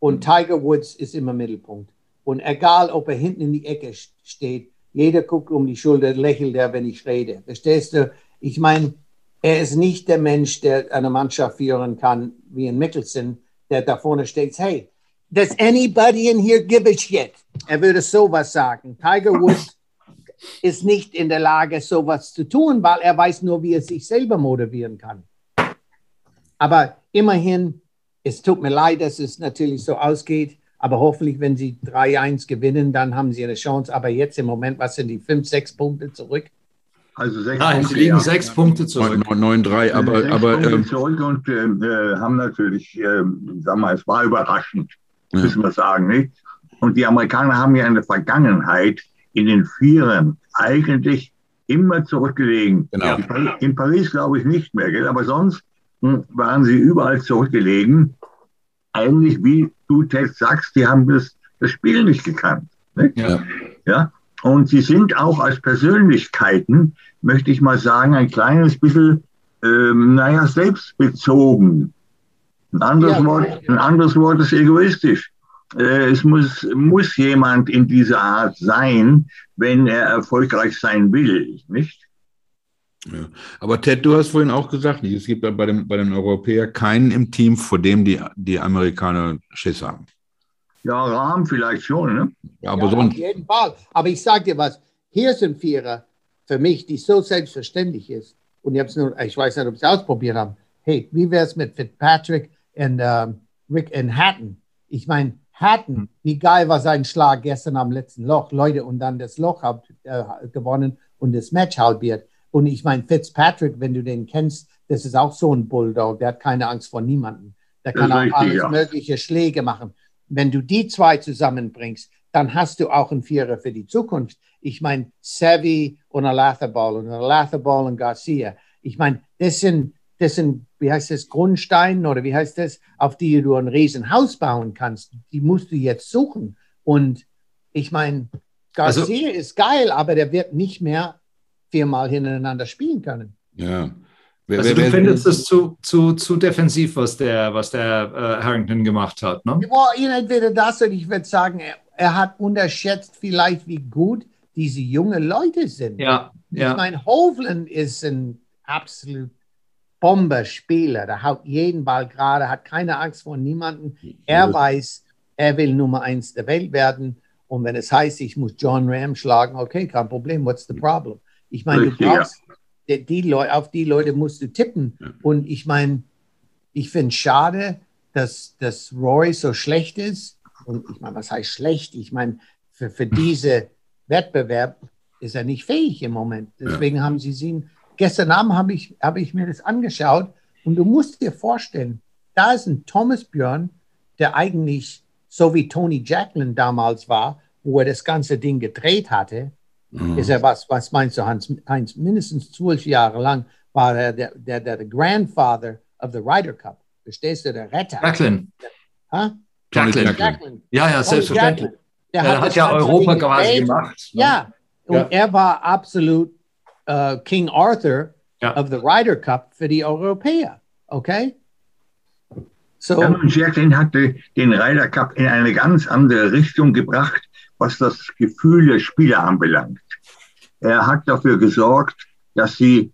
Und Tiger Woods ist immer Mittelpunkt. Und egal, ob er hinten in die Ecke steht, jeder guckt um die Schulter, lächelt er, wenn ich rede. Verstehst du? Ich meine, er ist nicht der Mensch, der eine Mannschaft führen kann, wie ein Mickelson, der da vorne steht, hey, does anybody in here give a shit? Er würde sowas sagen. Tiger Woods ist nicht in der Lage, sowas zu tun, weil er weiß nur, wie er sich selber motivieren kann. Aber immerhin, es tut mir leid, dass es natürlich so ausgeht. Aber hoffentlich, wenn sie 3-1 gewinnen, dann haben sie eine Chance. Aber jetzt im Moment, was sind die 5, 6 Punkte zurück? Also sechs Nein, Punkte, sie liegen ja. sechs Punkte zurück. 9-3, aber. Sechs aber Punkte ähm, zurück und äh, haben natürlich, äh, sagen wir, es war überraschend, ja. müssen wir sagen, nicht? Und die Amerikaner haben ja eine Vergangenheit in den Vieren eigentlich immer zurückgelegen. Genau. In Paris glaube ich nicht mehr, gell? aber sonst hm, waren sie überall zurückgelegen. Eigentlich, wie du sagst, die haben das, das Spiel nicht gekannt. Nicht? Ja. ja. Und sie sind auch als Persönlichkeiten, möchte ich mal sagen, ein kleines bisschen, ähm, naja, selbstbezogen. Ein anderes, ja, Wort, ein anderes Wort ist egoistisch. Äh, es muss, muss jemand in dieser Art sein, wenn er erfolgreich sein will, nicht? Ja. Aber Ted, du hast vorhin auch gesagt, es gibt bei, dem, bei den Europäern keinen im Team, vor dem die, die Amerikaner Schiss haben. Ja, Rahmen vielleicht schon, ne? Ja, aber ja, sonst. Auf jeden Fall. Aber ich sage dir was, hier sind Vierer für mich, die so selbstverständlich ist. Und ich, nur, ich weiß nicht, ob sie ausprobiert haben. Hey, wie wäre es mit Fitzpatrick und ähm, Rick and Hatton? Ich meine, Hatton, hm. wie geil war sein Schlag gestern am letzten Loch, Leute, und dann das Loch hat, äh, gewonnen und das Match halbiert. Und ich meine, Fitzpatrick, wenn du den kennst, das ist auch so ein Bulldog, der hat keine Angst vor niemandem. Der kann auch alles ja. mögliche Schläge machen. Wenn du die zwei zusammenbringst, dann hast du auch einen Vierer für die Zukunft. Ich meine, Sevi und Alathabal und Alathabal und Garcia. Ich meine, das sind, das sind, wie heißt das, Grundsteine oder wie heißt das, auf die du ein Riesenhaus bauen kannst. Die musst du jetzt suchen. Und ich meine, Garcia also, ist geil, aber der wird nicht mehr viermal hintereinander spielen können. Ja. Wer, also wer, du findest es zu, zu, zu defensiv, was der, was der äh, Harrington gemacht hat, ne? Ja, entweder das oder ich würde sagen, er, er, hat unterschätzt vielleicht, wie gut diese jungen Leute sind. Ja, ja. Ich meine, Hovland ist ein absolut Bomberspieler. Der haut jeden Ball gerade, hat keine Angst vor niemandem. Er weiß, er will Nummer eins der Welt werden. Und wenn es heißt, ich muss John Ram schlagen, okay, kein Problem, what's the problem? Ich meine, du brauchst die, die Leute, auf die Leute musst du tippen. Ja. Und ich meine, ich finde es schade, dass, dass Roy so schlecht ist. Und ich meine, was heißt schlecht? Ich meine, für, für diesen Wettbewerb ist er nicht fähig im Moment. Deswegen ja. haben sie ihn. Gestern Abend habe ich, hab ich mir das angeschaut und du musst dir vorstellen, da ist ein Thomas Björn, der eigentlich so wie Tony Jacqueline damals war, wo er das ganze Ding gedreht hatte, Mhm. Ist er was, was meinst du, Hans? Heinz, mindestens zwölf Jahre lang war er der, der, der, der Grandfather of the Ryder Cup. Verstehst du, der Retter? Jacqueline. Ha? Jacqueline. Jacqueline. Ja, ja, selbstverständlich. Der hat, hat ja Europa quasi gemacht. Ne? Ja, und ja. er war absolut uh, King Arthur ja. of the Ryder Cup für die Europäer. Okay? So. Ja, und Jacqueline hatte den Ryder Cup in eine ganz andere Richtung gebracht, was das Gefühl der Spieler anbelangt. Er hat dafür gesorgt, dass sie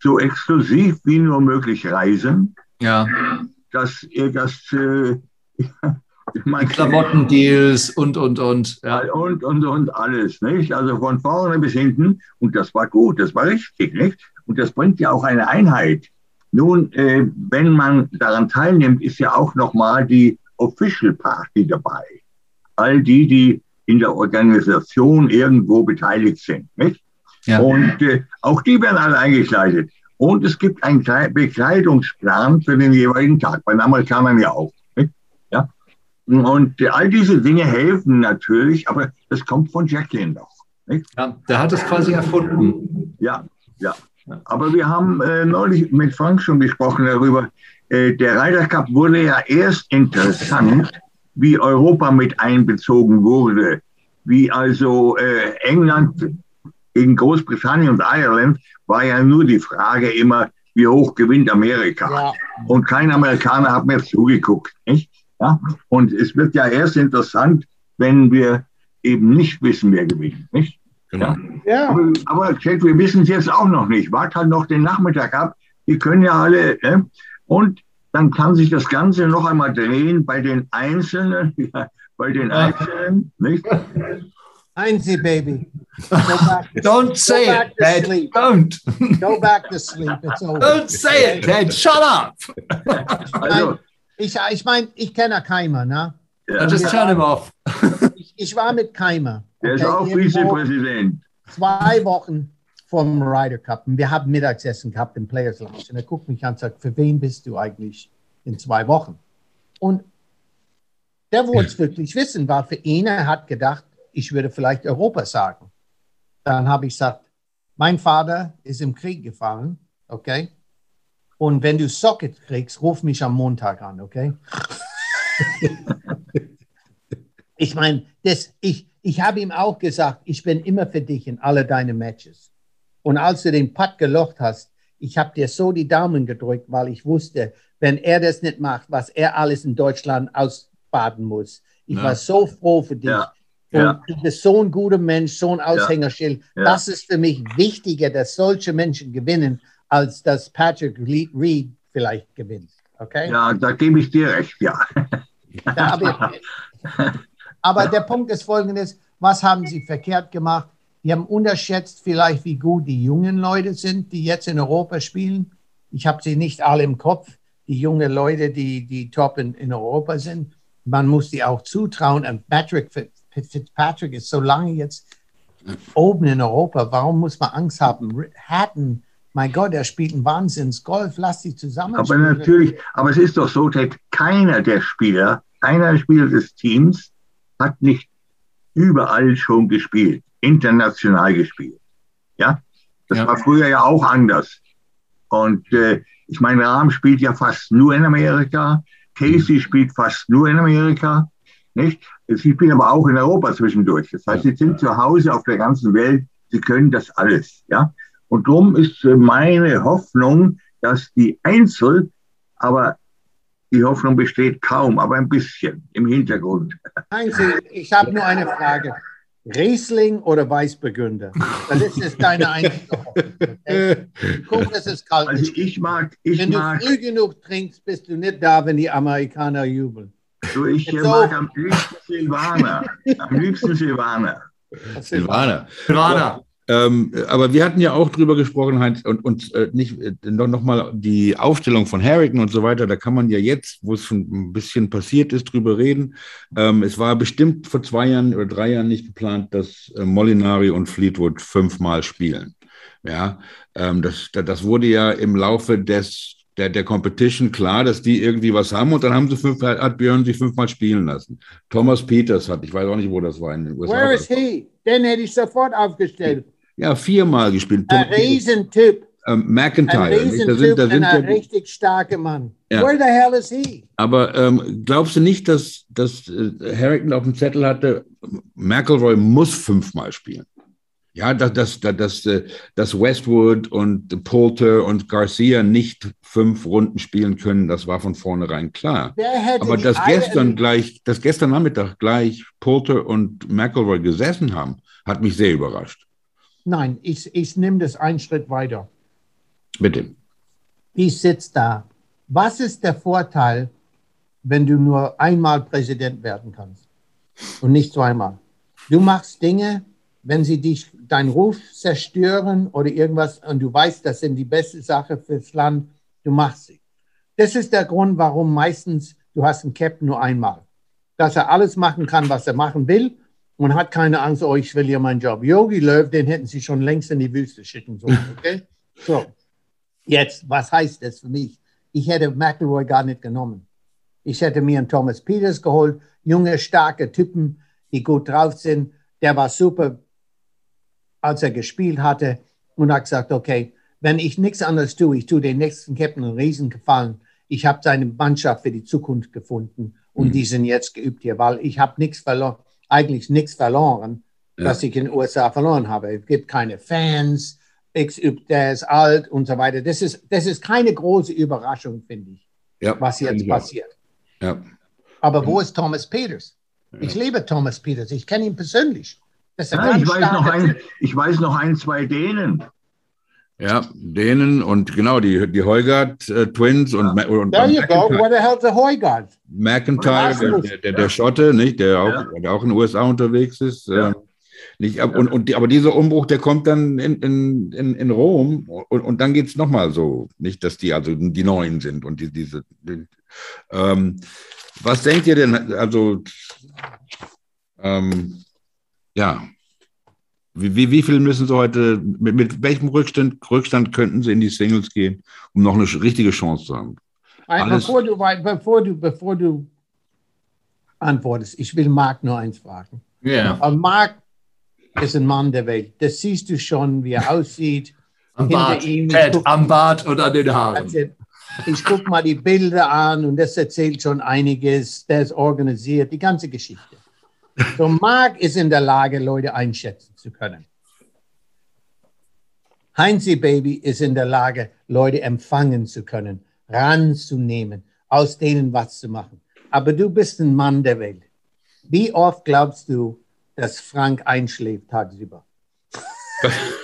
so exklusiv wie nur möglich reisen. Ja. Dass, dass äh, die Klamottendeals und, und, und. Ja. Und, und, und alles, nicht? Also von vorne bis hinten. Und das war gut, das war richtig, nicht? Und das bringt ja auch eine Einheit. Nun, äh, wenn man daran teilnimmt, ist ja auch nochmal die Official Party dabei. All die, die in der Organisation irgendwo beteiligt sind, nicht? Ja. Und äh, auch die werden alle eingekleidet. Und es gibt einen Bekleidungsplan für den jeweiligen Tag, bei den Amerikanern ja auch. Nicht? Ja? Und äh, all diese Dinge helfen natürlich, aber das kommt von Jacqueline doch. Nicht? Ja, der hat es quasi erfunden. Ja, ja. Aber wir haben äh, neulich mit Frank schon gesprochen darüber. Äh, der Ryder Cup wurde ja erst interessant, wie Europa mit einbezogen wurde, wie also äh, England gegen Großbritannien und Ireland war ja nur die Frage immer, wie hoch gewinnt Amerika? Ja. Und kein Amerikaner hat mehr zugeguckt. Nicht? Ja? Und es wird ja erst interessant, wenn wir eben nicht wissen, wer gewinnt. Nicht? Genau. Ja. Aber, aber Jack, wir wissen es jetzt auch noch nicht. Wart halt noch den Nachmittag ab. Die können ja alle. Ne? Und dann kann sich das Ganze noch einmal drehen bei den Einzelnen. Ja, bei den Einzelnen. Nicht? Einzel, baby. Don't say it, Dad. Don't. Go back to sleep. It's over. Don't say it, Dad. Shut up. Also, ich ich meine, ich kenne Keimer, ne? Ja. Just turn him off. ich, ich war mit Keimer. Der ist auch Vizepräsident. Zwei Wochen vom Ryder Cup. Und wir haben Mittagessen gehabt im Players Lounge. Und er guckt mich an und sagt, für wen bist du eigentlich in zwei Wochen? Und der wollte es wirklich wissen, weil für ihn, er hat gedacht, ich würde vielleicht Europa sagen. Dann habe ich gesagt, mein Vater ist im Krieg gefallen, okay? Und wenn du Socket kriegst, ruf mich am Montag an, okay? ich meine, ich, ich habe ihm auch gesagt, ich bin immer für dich in alle deine Matches. Und als du den Putt gelocht hast, ich habe dir so die Daumen gedrückt, weil ich wusste, wenn er das nicht macht, was er alles in Deutschland ausbaden muss. Ich ja. war so froh für dich. Ja. Ja. du bist so ein guter Mensch, so ein Aushängerschild. Das ist für mich wichtiger, dass solche Menschen gewinnen, als dass Patrick Reed vielleicht gewinnt. Okay? Ja, da gebe ich dir recht, ja. aber, aber der Punkt ist folgendes: Was haben sie verkehrt gemacht? Die haben unterschätzt vielleicht, wie gut die jungen Leute sind, die jetzt in Europa spielen. Ich habe sie nicht alle im Kopf, die jungen Leute, die, die top in, in Europa sind. Man muss die auch zutrauen. Und Patrick Fitzpatrick ist so lange jetzt oben in Europa. Warum muss man Angst haben? Hatton, mein Gott, er spielt einen Wahnsinns-Golf. Lass sie zusammen. Aber natürlich, aber es ist doch so, Ted, keiner der Spieler, keiner der Spieler des Teams hat nicht überall schon gespielt, international gespielt. Ja, das ja. war früher ja auch anders. Und äh, ich meine, Rahm spielt ja fast nur in Amerika. Casey spielt fast nur in Amerika. Nicht? Sie spielen aber auch in Europa zwischendurch. Das heißt, sie sind zu Hause auf der ganzen Welt. Sie können das alles. Ja? Und darum ist meine Hoffnung, dass die Einzel, aber die Hoffnung besteht kaum, aber ein bisschen im Hintergrund. Einzel, ich habe nur eine Frage. Riesling oder Weißburgunder? Das ist jetzt deine einzige. Okay? Guck, dass es kalt also ich mag, ich wenn mag, du früh genug trinkst, bist du nicht da, wenn die Amerikaner jubeln. So, ich Jetzt mag so. am liebsten Silvaner. Am liebsten Silvaner. Silvaner. Silvaner. Ähm, aber wir hatten ja auch drüber gesprochen, Heinz, und, und äh, nicht äh, noch, noch mal die Aufstellung von Harrigan und so weiter. Da kann man ja jetzt, wo es schon ein bisschen passiert ist, drüber reden. Ähm, es war bestimmt vor zwei Jahren oder drei Jahren nicht geplant, dass äh, Molinari und Fleetwood fünfmal spielen. Ja, ähm, das, das wurde ja im Laufe des der, der Competition klar, dass die irgendwie was haben und dann haben sie fünf, hat Björn sich fünfmal spielen lassen. Thomas Peters hat, ich weiß auch nicht, wo das war in den USA. Where is he? Den hätte ich sofort aufgestellt. Ja, viermal gespielt. Ein Riesentyp. Ähm, McIntyre. Ein Riesentyp da sind, da sind ein richtig starker Mann. Ja. Where the hell is he? Aber ähm, glaubst du nicht, dass, dass äh, Harrington auf dem Zettel hatte, McElroy muss fünfmal spielen? Ja, dass, dass, dass, äh, dass Westwood und Poulter und Garcia nicht fünf Runden spielen können, das war von vornherein klar. Aber dass gestern gleich, dass gestern Nachmittag gleich Poulter und McElroy gesessen haben, hat mich sehr überrascht. Nein, ich, ich nehme das einen Schritt weiter. Bitte. Ich sitze da. Was ist der Vorteil, wenn du nur einmal Präsident werden kannst und nicht zweimal. Du machst Dinge, wenn sie dich, deinen Ruf zerstören oder irgendwas und du weißt, das sind die beste Sache fürs Land, du machst sie. Das ist der Grund, warum meistens du hast einen Captain nur einmal. Dass er alles machen kann, was er machen will und hat keine Angst, oh, ich will ja meinen Job. Yogi Löw, den hätten sie schon längst in die Wüste schicken sollen. Okay? so, jetzt, was heißt das für mich? Ich hätte McElroy gar nicht genommen. Ich hätte mir einen Thomas Peters geholt, junge, starke Typen, die gut drauf sind. Der war super, als er gespielt hatte und hat gesagt, okay, wenn ich nichts anderes tue, ich tue den nächsten Captain einen Riesengefallen. Ich habe seine Mannschaft für die Zukunft gefunden und mhm. die sind jetzt geübt hier, weil ich habe nichts verloren, eigentlich nichts verloren, ja. dass ich in den USA verloren habe. Es gibt keine Fans, X übt, der ist alt und so weiter. Das ist, das ist keine große Überraschung, finde ich, ja, was jetzt passiert. Ja. Aber wo ist Thomas Peters? Ich liebe Thomas Peters. Ich kenne ihn persönlich. Ja, ich, weiß noch ein, ich weiß noch ein, zwei Dänen. Ja, Dänen und genau die, die Heugard äh, Twins und, ja. und There you go. What the hell's a Heugard? McIntyre, der, der, der, Schotte, nicht, der auch, ja. der auch in den USA unterwegs ist. Ja. Äh, nicht, und, und die, aber dieser Umbruch, der kommt dann in, in, in, in Rom und, und dann geht es nochmal so. Nicht, dass die also die Neuen sind und die, diese. Die, ähm, was denkt ihr denn? Also, ähm, ja, wie, wie, wie viel müssen Sie heute, mit, mit welchem Rückstand, Rückstand könnten Sie in die Singles gehen, um noch eine richtige Chance zu haben? Bevor du, bevor, du, bevor du antwortest, ich will Marc nur eins fragen. Ja. Yeah. Marc ist ein Mann der Welt. Das siehst du schon, wie er aussieht. Am Bart, ihm, Ted, am Bart und an den Haaren. Ich gucke mal die Bilder an und das erzählt schon einiges. Der ist organisiert, die ganze Geschichte. So, Marc ist in der Lage, Leute einschätzen zu können. Heinzi Baby ist in der Lage, Leute empfangen zu können, ranzunehmen, aus denen was zu machen. Aber du bist ein Mann der Welt. Wie oft glaubst du, dass Frank einschläft tagsüber?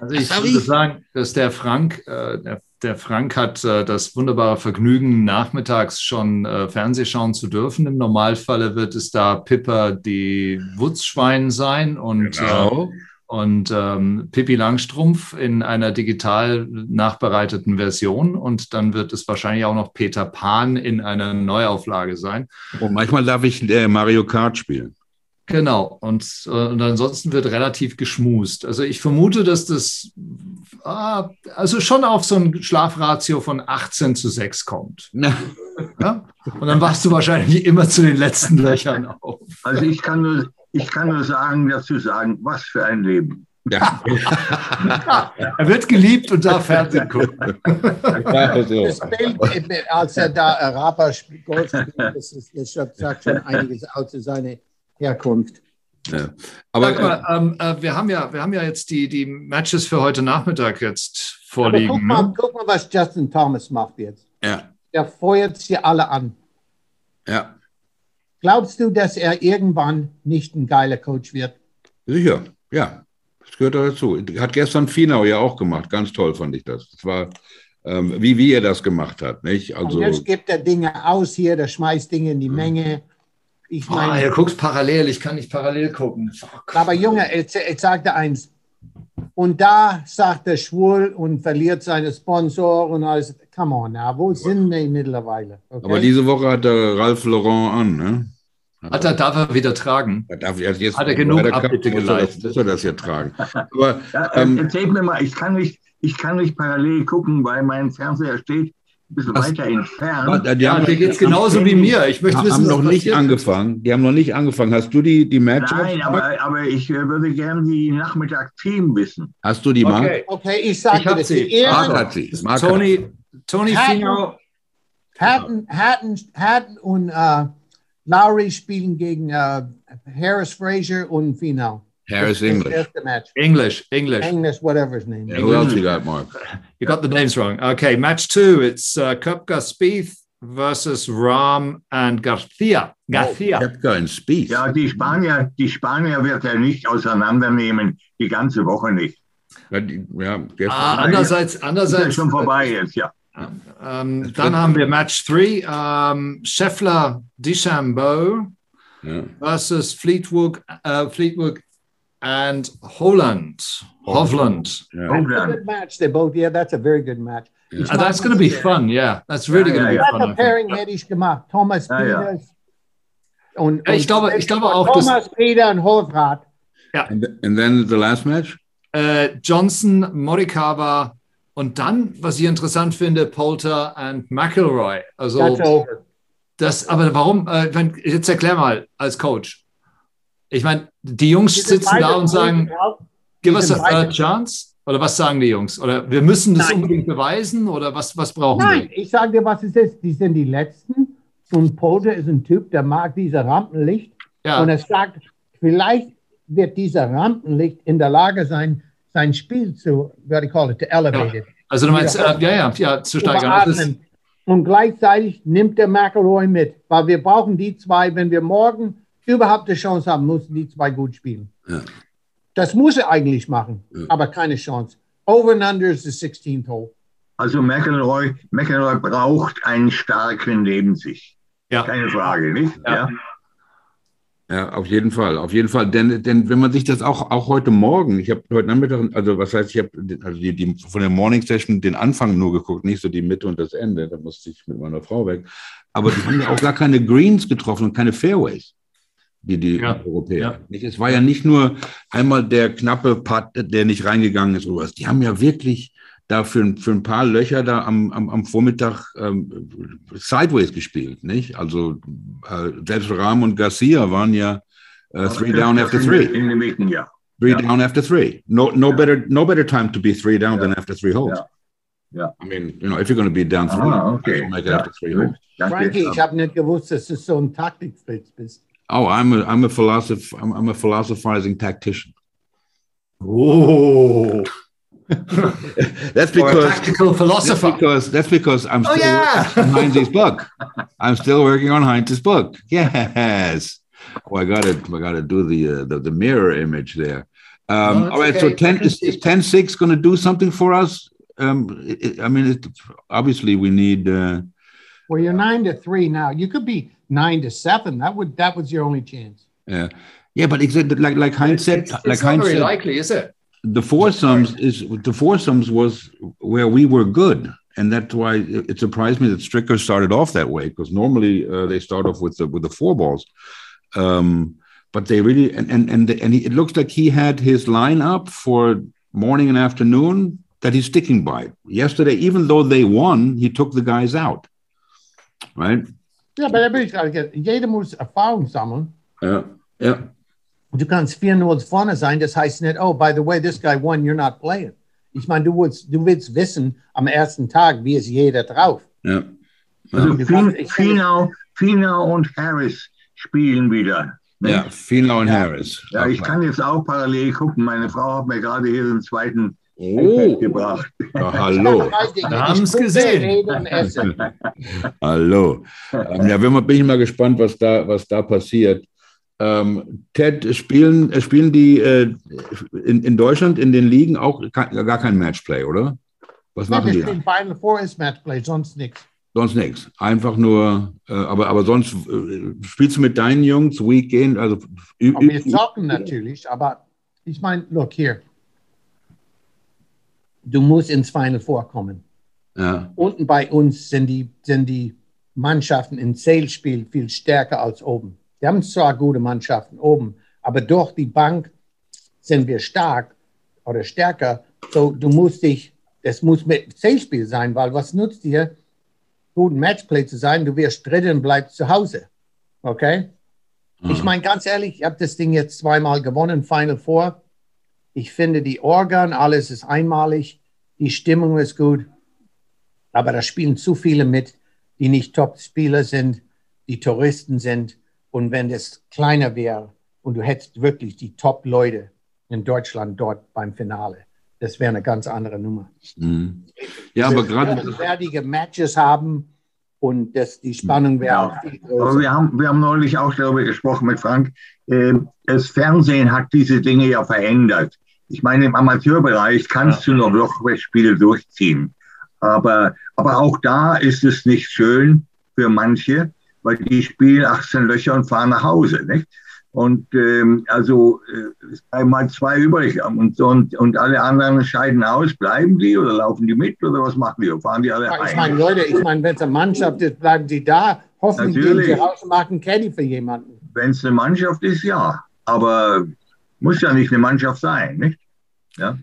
Also ich würde sagen, dass der Frank, äh, der, der, Frank hat äh, das wunderbare Vergnügen, nachmittags schon äh, Fernseh schauen zu dürfen. Im Normalfall wird es da Pippa die Wutzschwein sein und, genau. Äh, und ähm, Pippi Langstrumpf in einer digital nachbereiteten Version. Und dann wird es wahrscheinlich auch noch Peter Pan in einer Neuauflage sein. Und manchmal darf ich äh, Mario Kart spielen. Genau, und, äh, und ansonsten wird relativ geschmust. Also ich vermute, dass das ah, also schon auf so ein Schlafratio von 18 zu 6 kommt. Ja? Und dann wachst du wahrscheinlich immer zu den letzten Löchern auf. Also ich kann nur, ich kann nur sagen, dazu sagen, was für ein Leben. Ja. er wird geliebt und darf Fernsehen gucken. Also. Das Bild, als er da Rapper spielt, das, ist, das sagt schon einiges aus seine Herkunft. Ja. Aber mal, ähm, äh, wir, haben ja, wir haben ja jetzt die, die Matches für heute Nachmittag jetzt vorliegen. Guck mal, ne? guck mal, was Justin Thomas macht jetzt. Ja. Er feuert sie alle an. Ja. Glaubst du, dass er irgendwann nicht ein geiler Coach wird? Sicher, ja. Das gehört dazu. Hat gestern Finau ja auch gemacht. Ganz toll fand ich das. Das war, ähm, wie, wie er das gemacht hat. Nicht? Also, Und jetzt gibt er Dinge aus hier, der schmeißt Dinge in die hm. Menge. Ich meine, oh, du guckst parallel, ich kann nicht parallel gucken. Oh, aber Junge, ich, ich sagte eins. Und da sagt er schwul und verliert seine Sponsor und alles. Come on, now, wo sind wir mittlerweile? Okay? Aber diese Woche hat er Ralph Laurent an, ne? Hat er, darf er wieder tragen? Er darf jetzt, hat er genug Abbitte geleistet? Muss er das hier tragen? Aber, ja, ähm, erzählt mir mal, ich kann, nicht, ich kann nicht parallel gucken, weil mein Fernseher steht ein bisschen Was? weiter entfernt. Die ja, dir geht es genauso wie mir. Ich möchte wissen, haben noch nicht angefangen. Die haben noch nicht angefangen. Hast du die, die Matchups? Nein, aber, aber ich äh, würde gerne die Nachmittag-Team wissen. Hast du die, Mark? Okay, okay ich sage ich das. Sie. Mark hat sie. Mark Tony, Tony Fino. Hatton, Hatton, Hatton und uh, Lowry spielen gegen uh, Harris Fraser und Finau. Harris English. English, English. English, whatever his name yeah, Who else you got, Mark? You got the names wrong. Okay, match two. It's uh, Kupka Spieth versus Ram and Garcia. Garcia. Oh, Kupka and Spieth. Ja, die Spanier, die Spanier wird er nicht auseinandernehmen, die ganze Woche nicht. Ja, die, ja ah, andererseits, andererseits. Ist schon vorbei jetzt, ja. Ähm, dann haben wir Match 3, ähm, Scheffler DeChambeau Ja. versus Fleetwood, äh, Fleetwood and Holland. Hovland. Ja. That's a good match. They both, yeah, that's a very good match. Ich Uh, that's going to be fun, yeah. That's really Ja, going to ja, be That's fun. think. Pairing hätte ich gemacht. Thomas Ja, ja. Peters und, Ja, ich und- glaube- ich glaube auch, Thomas Peter und Holfrat. And, th- and then the last match? Äh, Johnson, Morikawa und dann, was ich interessant finde, Poulter und McElroy. Also That's over. das, aber warum? Äh, ich mein, jetzt erklär mal als Coach. Ich meine, die Jungs Die sitzen da und sagen, give us a third chance. Oder was sagen die Jungs? Oder wir müssen das Nein. unbedingt beweisen? Oder was, was brauchen Nein, wir? ich sage dir, was es ist. Die sind die Letzten. Und Polter ist ein Typ, der mag dieser Rampenlicht. Ja, Und er sagt, vielleicht wird dieser Rampenlicht in der Lage sein, sein Spiel zu, what call it, to elevate it. also du meinst, äh, ja, ja, ja, zu steigern. Überatmen. Und gleichzeitig nimmt der McElroy mit, weil wir brauchen die zwei, wenn wir morgen überhaupt eine Chance haben, müssen die zwei gut spielen. Ja. Das muss er eigentlich machen, Ja. aber keine Chance. Over and under is the 16th hole. Also McElroy, McElroy braucht einen starken neben sich. ja. Keine Frage, nicht? Ja. Ja, auf jeden Fall, auf jeden Fall. Denn, denn wenn man sich das auch, auch heute Morgen, ich habe heute Nachmittag, also was heißt, ich habe also die, die, von der Morning Session den Anfang nur geguckt, nicht so die Mitte und das Ende. Da musste ich mit meiner Frau weg. Aber die haben ja auch gar keine Greens getroffen und keine Fairways, die, die Ja, Europäer. ja. Es war ja nicht nur einmal der knappe Putt, der nicht reingegangen ist oder was. Die haben ja wirklich da für, für ein paar Löcher da am, am, am Vormittag ähm, Sideways gespielt, nicht? Also äh, selbst Rahm und Garcia waren ja äh, three down after three. In den Wicken, ja. Three Ja. down after three. No, no better, no better time to be three down than after three holes. Ja. Ja. I mean, you know, if you're going to be down three, Ah, okay. make it Ja. after three holes. Frankie, ich habe nicht gewusst, dass du so ein Taktikfritz bist. Oh, I'm a, I'm a philosopher. I'm, I'm a philosophizing tactician. Oh. That's because tactical that's because that's because I'm Oh, still yeah. working on Heinz's book. I'm still working on Heinz's book. Yes. Oh, I got to I got to do the, uh, the the mirror image there. Um, No, all right. So okay. I ten is, is 10 6 going to do something for us? Um, it, it- I mean, it, obviously we need. Uh, Well, you're nine to three now. You could be nine to seven. That would that was your only chance. yeah, yeah, but exactly like like Heinz said, It's, like it's not Heinz very said, likely, is it? the foursomes is the foursomes was where we were good, and that's why it, it surprised me that Stricker started off that way because normally uh, they start off with the with the four balls, um, but they really and and and, and he, it looks like he had his lineup for morning and afternoon that he's sticking by. Yesterday, even though they won, he took the guys out, right? Ja, aber da will ich gerade jeder muss Erfahrung sammeln. Yeah, yeah. Du kannst 4-0 vorne sein, das heißt nicht, oh, by the way, this guy won, you're not playing. Ich meine, du willst, du willst wissen am ersten Tag, wie ist jeder drauf. Yeah. Also Ja. Ich- Finau, Finau und Harris spielen wieder. ne? Yeah, Finau and Harris. Ja, ich kann jetzt auch parallel gucken. Meine Frau hat mir gerade hier den zweiten Oh, gebracht. ja, hallo. Wir Ich gucke, gesehen. Hallo. Ähm, ja, wenn man, bin ich mal gespannt, was da, was da passiert. Ähm, Ted, spielen, spielen die äh, in, in Deutschland in den Ligen auch kein, gar kein Matchplay, oder? Was machen wir die? spielen Final Four ist Matchplay, sonst nichts. Sonst nichts. Einfach nur, äh, aber, aber sonst äh, spielst du mit deinen Jungs Weekend, also Aber wir zocken natürlich, aber ich meine, look here. Du musst ins Final Four kommen. ja, Unten bei uns sind die, sind die Mannschaften im Sales-Spiel viel stärker als oben. Wir haben zwar gute Mannschaften oben, aber durch die Bank sind wir stark oder stärker. So, du musst dich, das muss mit Sales-Spiel sein, weil was nutzt dir, guten Matchplay zu sein? Du wirst drinnen und bleibst zu Hause. Okay? Ich meine, ganz ehrlich, ich habe das Ding jetzt zweimal gewonnen, Final Four. Ich finde die Organ, alles ist einmalig, die Stimmung ist gut, aber da spielen zu viele mit, die nicht Top-Spieler sind, die Touristen sind. Und wenn das kleiner wäre und du hättest wirklich die Top-Leute in Deutschland dort beim Finale, das wäre eine ganz andere Nummer. Mhm. ja, aber Wir gerade fertige Matches haben und das, die Spannung wäre Ja. auch viel Aber größer. wir haben, wir haben neulich auch darüber gesprochen mit Frank. Ähm, Das Fernsehen hat diese Dinge ja verändert. Ich meine, im Amateurbereich kannst du noch Lochspiele durchziehen. Aber, aber auch da ist es nicht schön für manche, weil die spielen 18 Löcher und fahren nach Hause. Nicht? Und ähm, also äh, es bleiben mal zwei übrig und, und, und alle anderen scheiden aus. Bleiben die oder laufen die mit oder was machen die? Oder fahren die alle ja, Ich meine, Leute, ich meine, wenn es eine Mannschaft ist, bleiben die da. Hoffentlich gehen sie raus und machen Caddy für jemanden. Wenn es eine Mannschaft ist, ja. Aber muss ja nicht eine Mannschaft sein, nicht? Ja.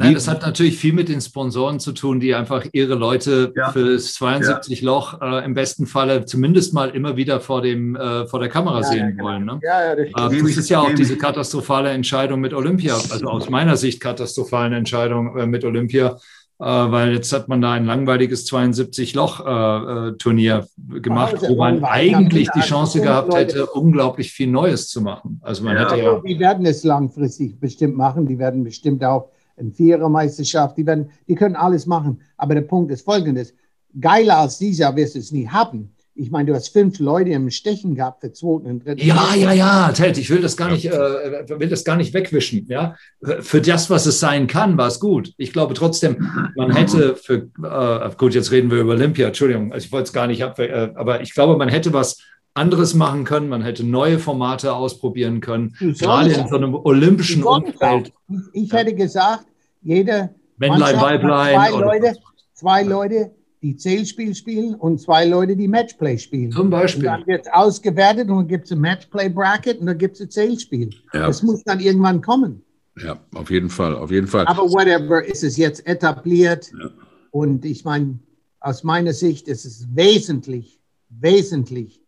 Nein, das hat natürlich viel mit den Sponsoren zu tun, die einfach ihre Leute ja. fürs 72 ja. Loch äh, im besten Falle zumindest mal immer wieder vor, dem, äh, vor der Kamera ja, sehen genau. wollen. Ne? Ja, ja, das, äh, das ist ja auch diese katastrophale Entscheidung mit Olympia, also aus meiner Sicht katastrophale Entscheidung äh, mit Olympia, weil jetzt hat man da ein langweiliges 72-Loch-Turnier äh, gemacht, wo man eigentlich die Chance gehabt hätte, unglaublich viel Neues zu machen. Also man hätte ja. Die werden es langfristig bestimmt machen, die werden bestimmt auch eine Vierermeisterschaft, die, werden, die können alles machen. Aber der Punkt ist folgendes: Geiler als dieses Jahr wirst du es nie haben. Ich meine, du hast fünf Leute im Stechen gehabt für zweiten und dritten. Ja, ja, ja, Ted, ich will das gar nicht, äh, will das gar nicht wegwischen. Ja, für das, was es sein kann, war es gut. Ich glaube trotzdem, man hätte für, äh, gut, jetzt reden wir über Olympia. Entschuldigung, also ich wollte es gar nicht ab, äh, aber ich glaube, man hätte was anderes machen können. Man hätte neue Formate ausprobieren können, gerade in so einem olympischen Umfeld. Ich hätte gesagt, jeder Männlein, Weiblein, zwei Leute, zwei Leute, die Zählspiel spielen und zwei Leute, die Matchplay spielen. Zum Beispiel. Und dann wird es ausgewertet und dann gibt es ein Matchplay-Bracket und dann gibt es ein Zählspiel. Ja. Das muss dann irgendwann kommen. Ja, auf jeden Fall, auf jeden Fall. Aber whatever, ist es jetzt etabliert. Ja. Und ich meine, aus meiner Sicht ist es wesentlich, wesentlich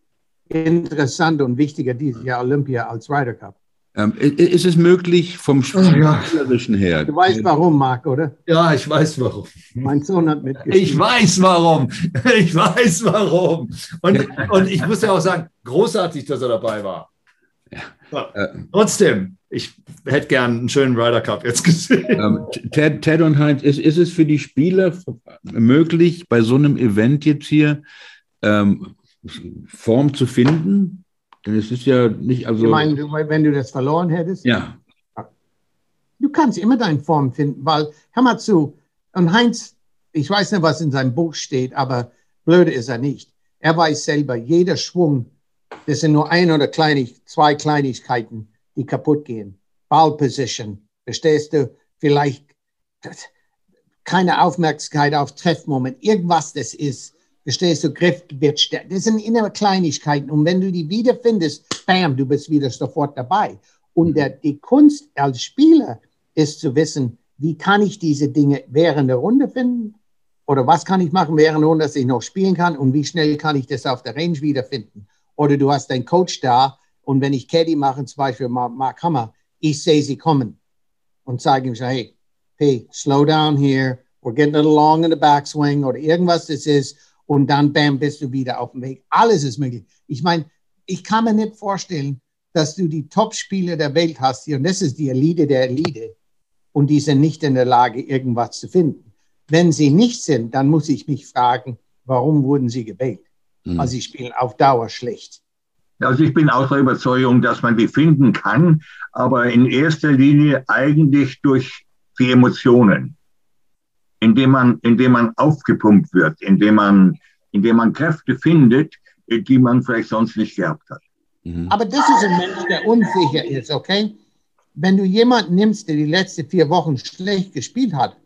interessanter und wichtiger dieses Jahr Olympia als Ryder Cup. Ähm, ist es möglich vom Spielerischen her? Du weißt warum, Marc, oder? Ja, ich weiß warum. Mein Sohn hat mitgespielt. Ich weiß warum. Ich weiß warum. Und, und ich muss ja auch sagen, großartig, dass er dabei war. Ja. Äh, Trotzdem, ich hätte gern einen schönen Ryder Cup jetzt gesehen. Ähm, Ted, Ted und Heinz, ist, ist es für die Spieler möglich, bei so einem Event jetzt hier ähm, Form zu finden? Denn es ist ja nicht, also. Ich meine, wenn du das verloren hättest? Ja. Du kannst immer deine Form finden, weil, hör mal zu, und Heinz, ich weiß nicht, was in seinem Buch steht, aber blöde ist er nicht. Er weiß selber, jeder Schwung, das sind nur ein oder kleinig, zwei Kleinigkeiten, die kaputt gehen. Ball Position, verstehst du? Vielleicht keine Aufmerksamkeit auf Treffmoment, irgendwas das ist Verstehst du, Griff wird stärker. Das sind immer Kleinigkeiten. Und wenn du die wiederfindest, bam, du bist wieder sofort dabei. Und der, die Kunst als Spieler ist zu wissen, wie kann ich diese Dinge während der Runde finden? Oder was kann ich machen während der Runde, dass ich noch spielen kann? Und wie schnell kann ich das auf der Range wiederfinden? Oder du hast deinen Coach da und wenn ich Caddy mache, zum Beispiel Mark Hammer, ich sehe sie kommen und sage ihm, hey, hey, slow down here, we're getting a little long in the backswing oder irgendwas das ist und dann, bam, bist du wieder auf dem Weg. Alles ist möglich. Ich meine, ich kann mir nicht vorstellen, dass du die Top-Spieler der Welt hast hier, und das ist die Elite der Elite, und die sind nicht in der Lage, irgendwas zu finden. Wenn sie nicht sind, dann muss ich mich fragen, warum wurden sie gewählt? Mhm. Also sie spielen auf Dauer schlecht. Also ich bin auch der Überzeugung, dass man die finden kann, aber in erster Linie eigentlich durch die Emotionen indem man, indem man aufgepumpt wird, indem man, indem man Kräfte findet, die man vielleicht sonst nicht gehabt hat. Mhm. Aber das ist ein Mensch, der unsicher ist, okay? Wenn du jemanden nimmst, der die letzten vier Wochen schlecht gespielt hat,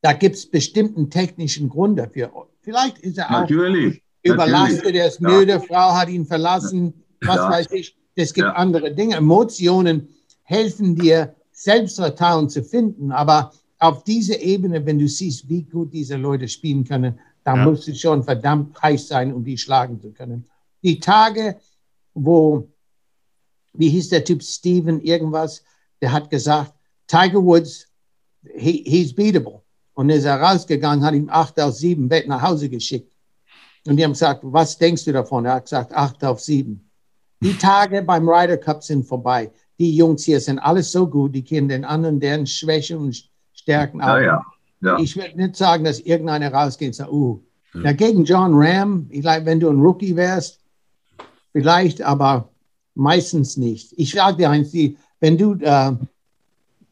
da gibt es bestimmten technischen Grund dafür. Vielleicht ist er auch natürlich, überlastet, natürlich. er ist müde, ja. Frau hat ihn verlassen, was ja. weiß ich. Es gibt ja. andere Dinge. Emotionen helfen dir, Selbstvertrauen zu finden, aber auf dieser Ebene, wenn du siehst, wie gut diese Leute spielen können, dann ja. musst du schon verdammt heiß sein, um die schlagen zu können. Die Tage, wo, wie hieß der Typ, Steven irgendwas, der hat gesagt, Tiger Woods, he, he's beatable. Und ist er rausgegangen, hat ihm acht auf sieben Bett nach Hause geschickt. Und die haben gesagt, was denkst du davon? Er hat gesagt, acht auf sieben. Die Tage beim Ryder Cup sind vorbei. Die Jungs hier sind alles so gut, die kennen den anderen, deren Schwächen und Stärken auch. Ja, ja, ja. Ich würde nicht sagen, dass irgendeiner rausgeht und sagt, uh, ja. gegen John Ram, vielleicht, wenn du ein Rookie wärst, vielleicht, aber meistens nicht. Ich sage dir eins, die, wenn du äh,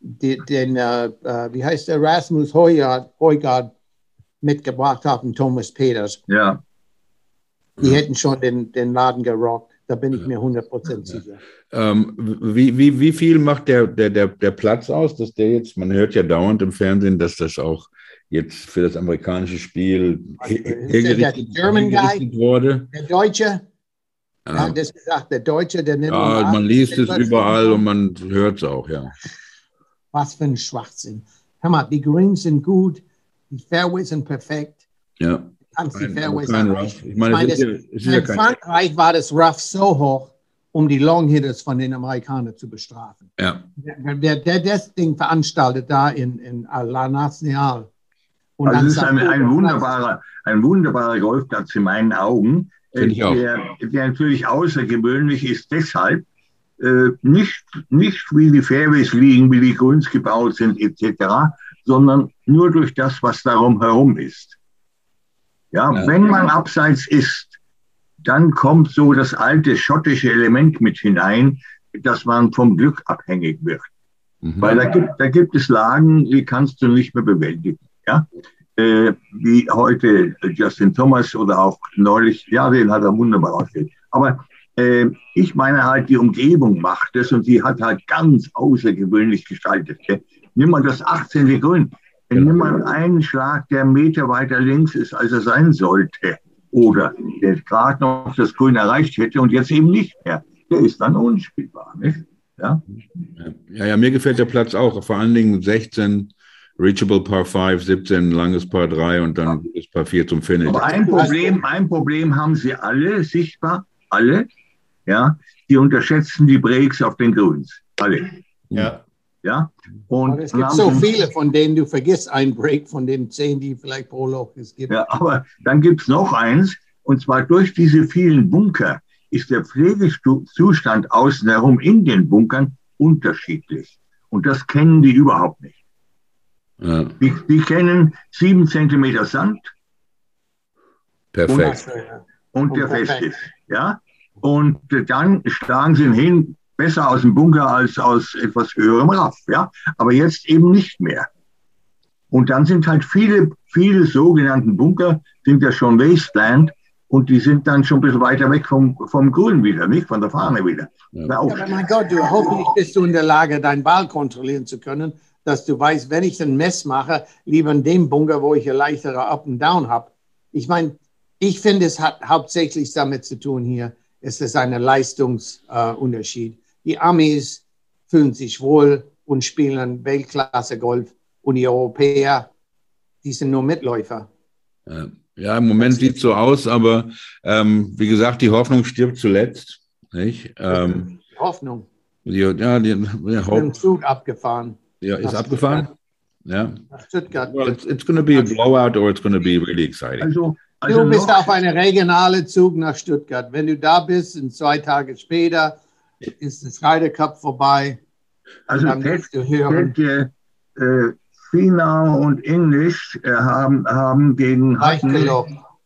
den, den äh, äh, wie heißt der, Rasmus Heugard, mitgebracht haben, Thomas Peters. Ja. Die hätten schon den, den Laden gerockt. Da bin ich mir 100% sicher. Ähm, wie, wie, wie viel macht der, der, der, der Platz aus, dass der jetzt, man hört ja dauernd im Fernsehen, dass das auch jetzt für das amerikanische Spiel hergerichtet, German Guy, wurde? Der Deutsche, ja. hat das gesagt, der Deutsche, der nimmt. Ja, man liest es überall und man hört es auch, ja. Was für ein Schwachsinn. Hör mal, die Greens sind gut, die Fairways sind perfekt. Ja. Kannst die Fairways kein Rough. Ich meine, ich meine das, ja, in Frankreich war das Rough so hoch, um die Long Hitters von den Amerikanern zu bestrafen. Ja. Der, der, das Ding veranstaltet da in, in La Nacional. Und also das ist ein, ein, wunderbarer, ein wunderbarer Golfplatz in meinen Augen, äh, der, der, natürlich außergewöhnlich ist deshalb, äh, nicht, nicht wie die Fairways liegen, wie die Grüns gebaut sind etc., sondern nur durch das, was darum herum ist. Ja, ja, wenn man abseits ist, dann kommt so das alte schottische Element mit hinein, dass man vom Glück abhängig wird. Mhm. Weil da gibt, da gibt es Lagen, die kannst du nicht mehr bewältigen. Ja? Äh, wie heute Justin Thomas oder auch neulich, ja, den hat er wunderbar ausgestellt. Aber äh, ich meine halt, die Umgebung macht es und die hat halt ganz außergewöhnlich gestaltet. Gell? Nimm mal das 18. Grün. Nimm mal einen Schlag, der einen Meter weiter links ist, als er sein sollte. Oder der gerade noch das Grün erreicht hätte und jetzt eben nicht mehr. Der ist dann unspielbar. Nicht? Ja? ja, ja, mir gefällt der Platz auch. Vor allen Dingen 16 Reachable Par 5, 17 langes Par 3 und dann ja. Par 4 zum Finish. Aber ein Problem, ein Problem haben sie alle sichtbar, alle. Ja, die unterschätzen die Breaks auf den Grüns. Alle. Ja. Ja. Und aber es gibt so viele, von denen du vergisst einen Break von den zehn, die vielleicht pro Loch es gibt. Ja, aber dann gibt es noch eins, und zwar durch diese vielen Bunker ist der Pflegezustand außen herum in den Bunkern unterschiedlich. Und das kennen die überhaupt nicht. Ja. Die, die kennen sieben Zentimeter Sand. Perfekt. Und, und der fest ist. Ja? Und dann schlagen sie ihn hin, besser aus dem Bunker als aus etwas höherem Raff. Ja? Aber jetzt eben nicht mehr. Und dann sind halt viele, viele sogenannten Bunker, sind ja schon Wasteland und die sind dann schon ein bisschen weiter weg vom, vom Grün wieder, nicht von der Fahne wieder. Ja. Ja, aber mein Gott, du, hoffentlich bist du in der Lage, deinen Ball kontrollieren zu können, dass du weißt, wenn ich ein Mess mache, lieber in dem Bunker, wo ich ein leichtere Up and Down habe. Ich meine, ich finde, es hat hauptsächlich damit zu tun hier, es ist ein Leistungsunterschied. Äh, die Amis fühlen sich wohl und spielen Weltklasse-Golf und die Europäer, die sind nur Mitläufer. Ja, im Moment sieht es so aus, aber ähm, wie gesagt, die Hoffnung stirbt zuletzt. Nicht? Ähm, Hoffnung. Die, ja, die, die Hoffnung. Zug abgefahren. Ja, ist abgefahren? Ja. Nach Stuttgart. Well, it's, it's going to be a blowout or it's going to be really exciting. Also, also du bist auf einem regionalen Zug nach Stuttgart. Wenn du da bist und zwei Tage später ist das Ryder Cup vorbei. Also dann Ted. Ted, äh, Finau und Englisch äh, haben, haben gegen hatten,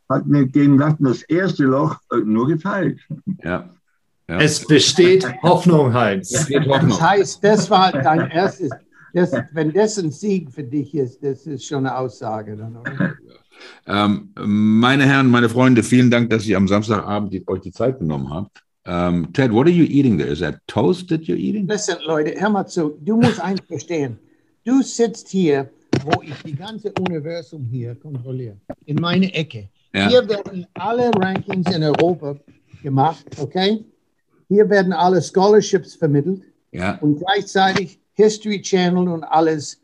hatten gegen hatten das erste Loch äh, nur geteilt. Ja. ja. Es besteht Hoffnung, Heinz. Es Hoffnung. Das heißt, das war dein erstes. Das, wenn das ein Sieg für dich ist, das ist schon eine Aussage. Dann, ähm, meine Herren, meine Freunde, vielen Dank, dass ihr am Samstagabend die, euch die Zeit genommen habt. Um, Ted, what are you eating there? Is that toast that you're eating? Listen, Leute, hör mal zu. Du musst eins verstehen. Du sitzt hier, wo ich die ganze Universum hier kontrolliere, in meine Ecke. Ja. Hier werden alle Rankings in Europa gemacht, okay? Hier werden alle Scholarships vermittelt. Ja. Und gleichzeitig History Channel und alles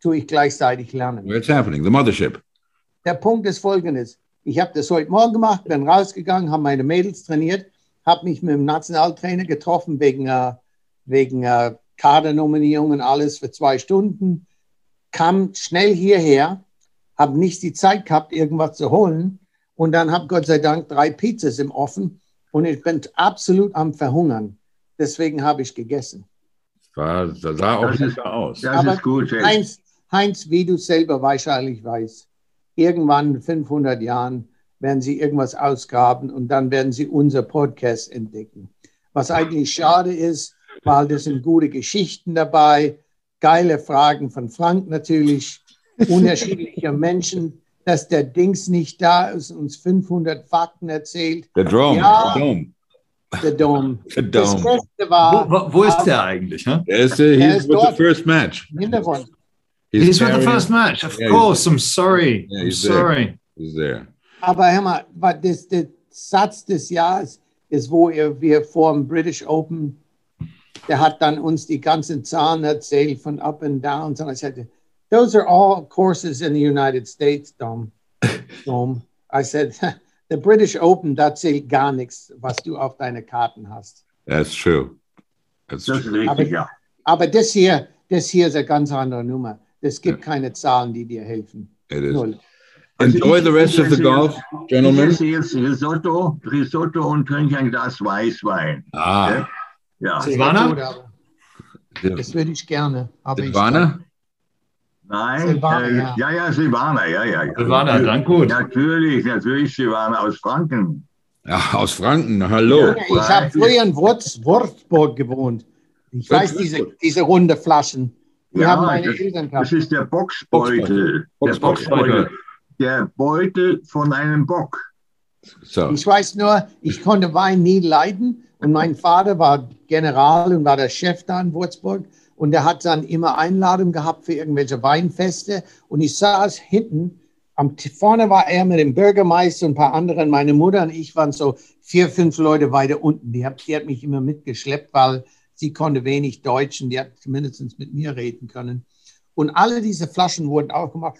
tue ich gleichzeitig lernen. What's happening? The Mothership. Der Punkt ist folgendes. Ich habe das heute Morgen gemacht, bin rausgegangen, habe meine Mädels trainiert, habe mich mit dem Nationaltrainer getroffen wegen, äh, wegen äh, Kadernominierung und alles für zwei Stunden, kam schnell hierher, habe nicht die Zeit gehabt, irgendwas zu holen und dann habe Gott sei Dank drei Pizzas im Ofen und ich bin absolut am Verhungern. Deswegen habe ich gegessen. Das sah auch nicht aus. Das Aber ist gut. Heinz, Heinz, wie du selber wahrscheinlich weißt, irgendwann in 500 Jahren werden sie irgendwas ausgraben und dann werden sie unser Podcast entdecken. Was eigentlich schade ist, weil das sind gute Geschichten dabei, geile Fragen von Frank natürlich, unterschiedliche Menschen. dass der Dings nicht da ist und uns 500 Fakten erzählt. Der Dome. Ja. Der Dome. Der Dome. Der Das war, Wo, wo, ist der eigentlich? Huh? Der ist, uh, Er he's ist with the first match. Hintergrund. He's with the first match. Of Yeah, course. I'm sorry. Yeah, I'm he's there. sorry. He's there. Aber hör mal, was das, der Satz des Jahres ist, wo wir vor dem British Open, der hat dann uns die ganzen Zahlen erzählt von Up and Downs. Und ich sagte, those are all courses in the United States, Dom. Dom. I said, the British Open, da zählt gar nichts, was du auf deine Karten hast. That's true. That's Das true. Aber- ja. Aber das hier, das hier ist eine ganz andere Nummer. Es gibt keine Zahlen, die dir helfen. It is. Null. Enjoy the rest of the golf, Ich gentlemen. esse jetzt Risotto, Risotto und trinke ein Glas Weißwein. Ah, Ja, Silvana? Das würde ich gerne. Aber ich- Silvana? nein, Silvana, äh, ja. ja, ja, Silvana, ja, ja. ja. Silvana, dann gut. Natürlich, natürlich Silvana aus Franken. Ach, aus Franken. Hallo. Ich habe früher in Wurz, Würzburg gewohnt. Ich weiß, diese, diese runde Flaschen. Die Ja, haben meine das- Eltern Das ist der Boxbeutel. Der Boxbeutel. Der Beutel von einem Bock. So, Ich weiß nur, ich konnte Wein nie leiden. Und mein Vater war General und war der Chef da in Würzburg. Und er hat dann immer Einladungen gehabt für irgendwelche Weinfeste. Und ich saß hinten. Am, vorne war er mit dem Bürgermeister und ein paar anderen. Meine Mutter und ich waren so vier, fünf Leute weiter unten. Die hat, die hat mich immer mitgeschleppt, weil sie konnte wenig Deutsch und die hat zumindest mit mir reden können. Und alle diese Flaschen wurden aufgemacht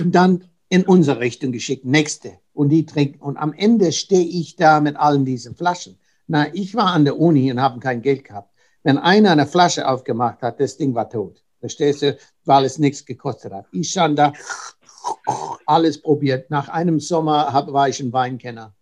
und dann in unsere Richtung geschickt, nächste. Und die trinken. Und am Ende stehe ich da mit allen diesen Flaschen. Na, ich war an der Uni und habe kein Geld gehabt. Wenn einer eine Flasche aufgemacht hat, das Ding war tot. Verstehst du? Weil es nichts gekostet hat. Ich stand da, alles probiert. Nach einem Sommer hab, war ich ein Weinkenner.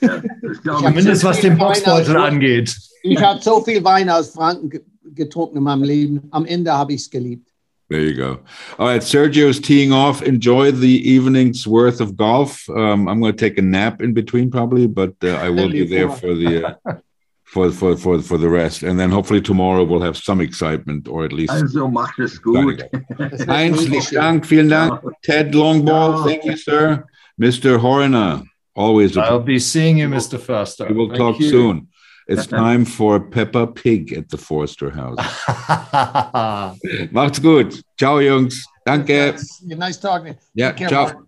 Glaube ich. Zumindest was den Boxbeutel angeht. Ich habe so viel Wein aus Franken ge- getrunken in meinem Leben. Am Ende habe ich es geliebt. There you go. All right, Sergio's teeing off. Enjoy the evening's worth of golf. Um, I'm going to take a nap in between, probably, but uh, I will be there for the uh, for for for for the rest, and then hopefully tomorrow we'll have some excitement, or at least. Also macht es gut. Das Heinz, mega vielen schön. Dank, vielen Dank. Ted Longball, thank you, sir. Mr. Horner, always a I'll be seeing you, Mr. Foster. We will Thank talk you. soon. It's time for Peppa Pig at the Forster House. Macht's gut. Ciao, Jungs. Danke. Nice talking. Yeah, ciao.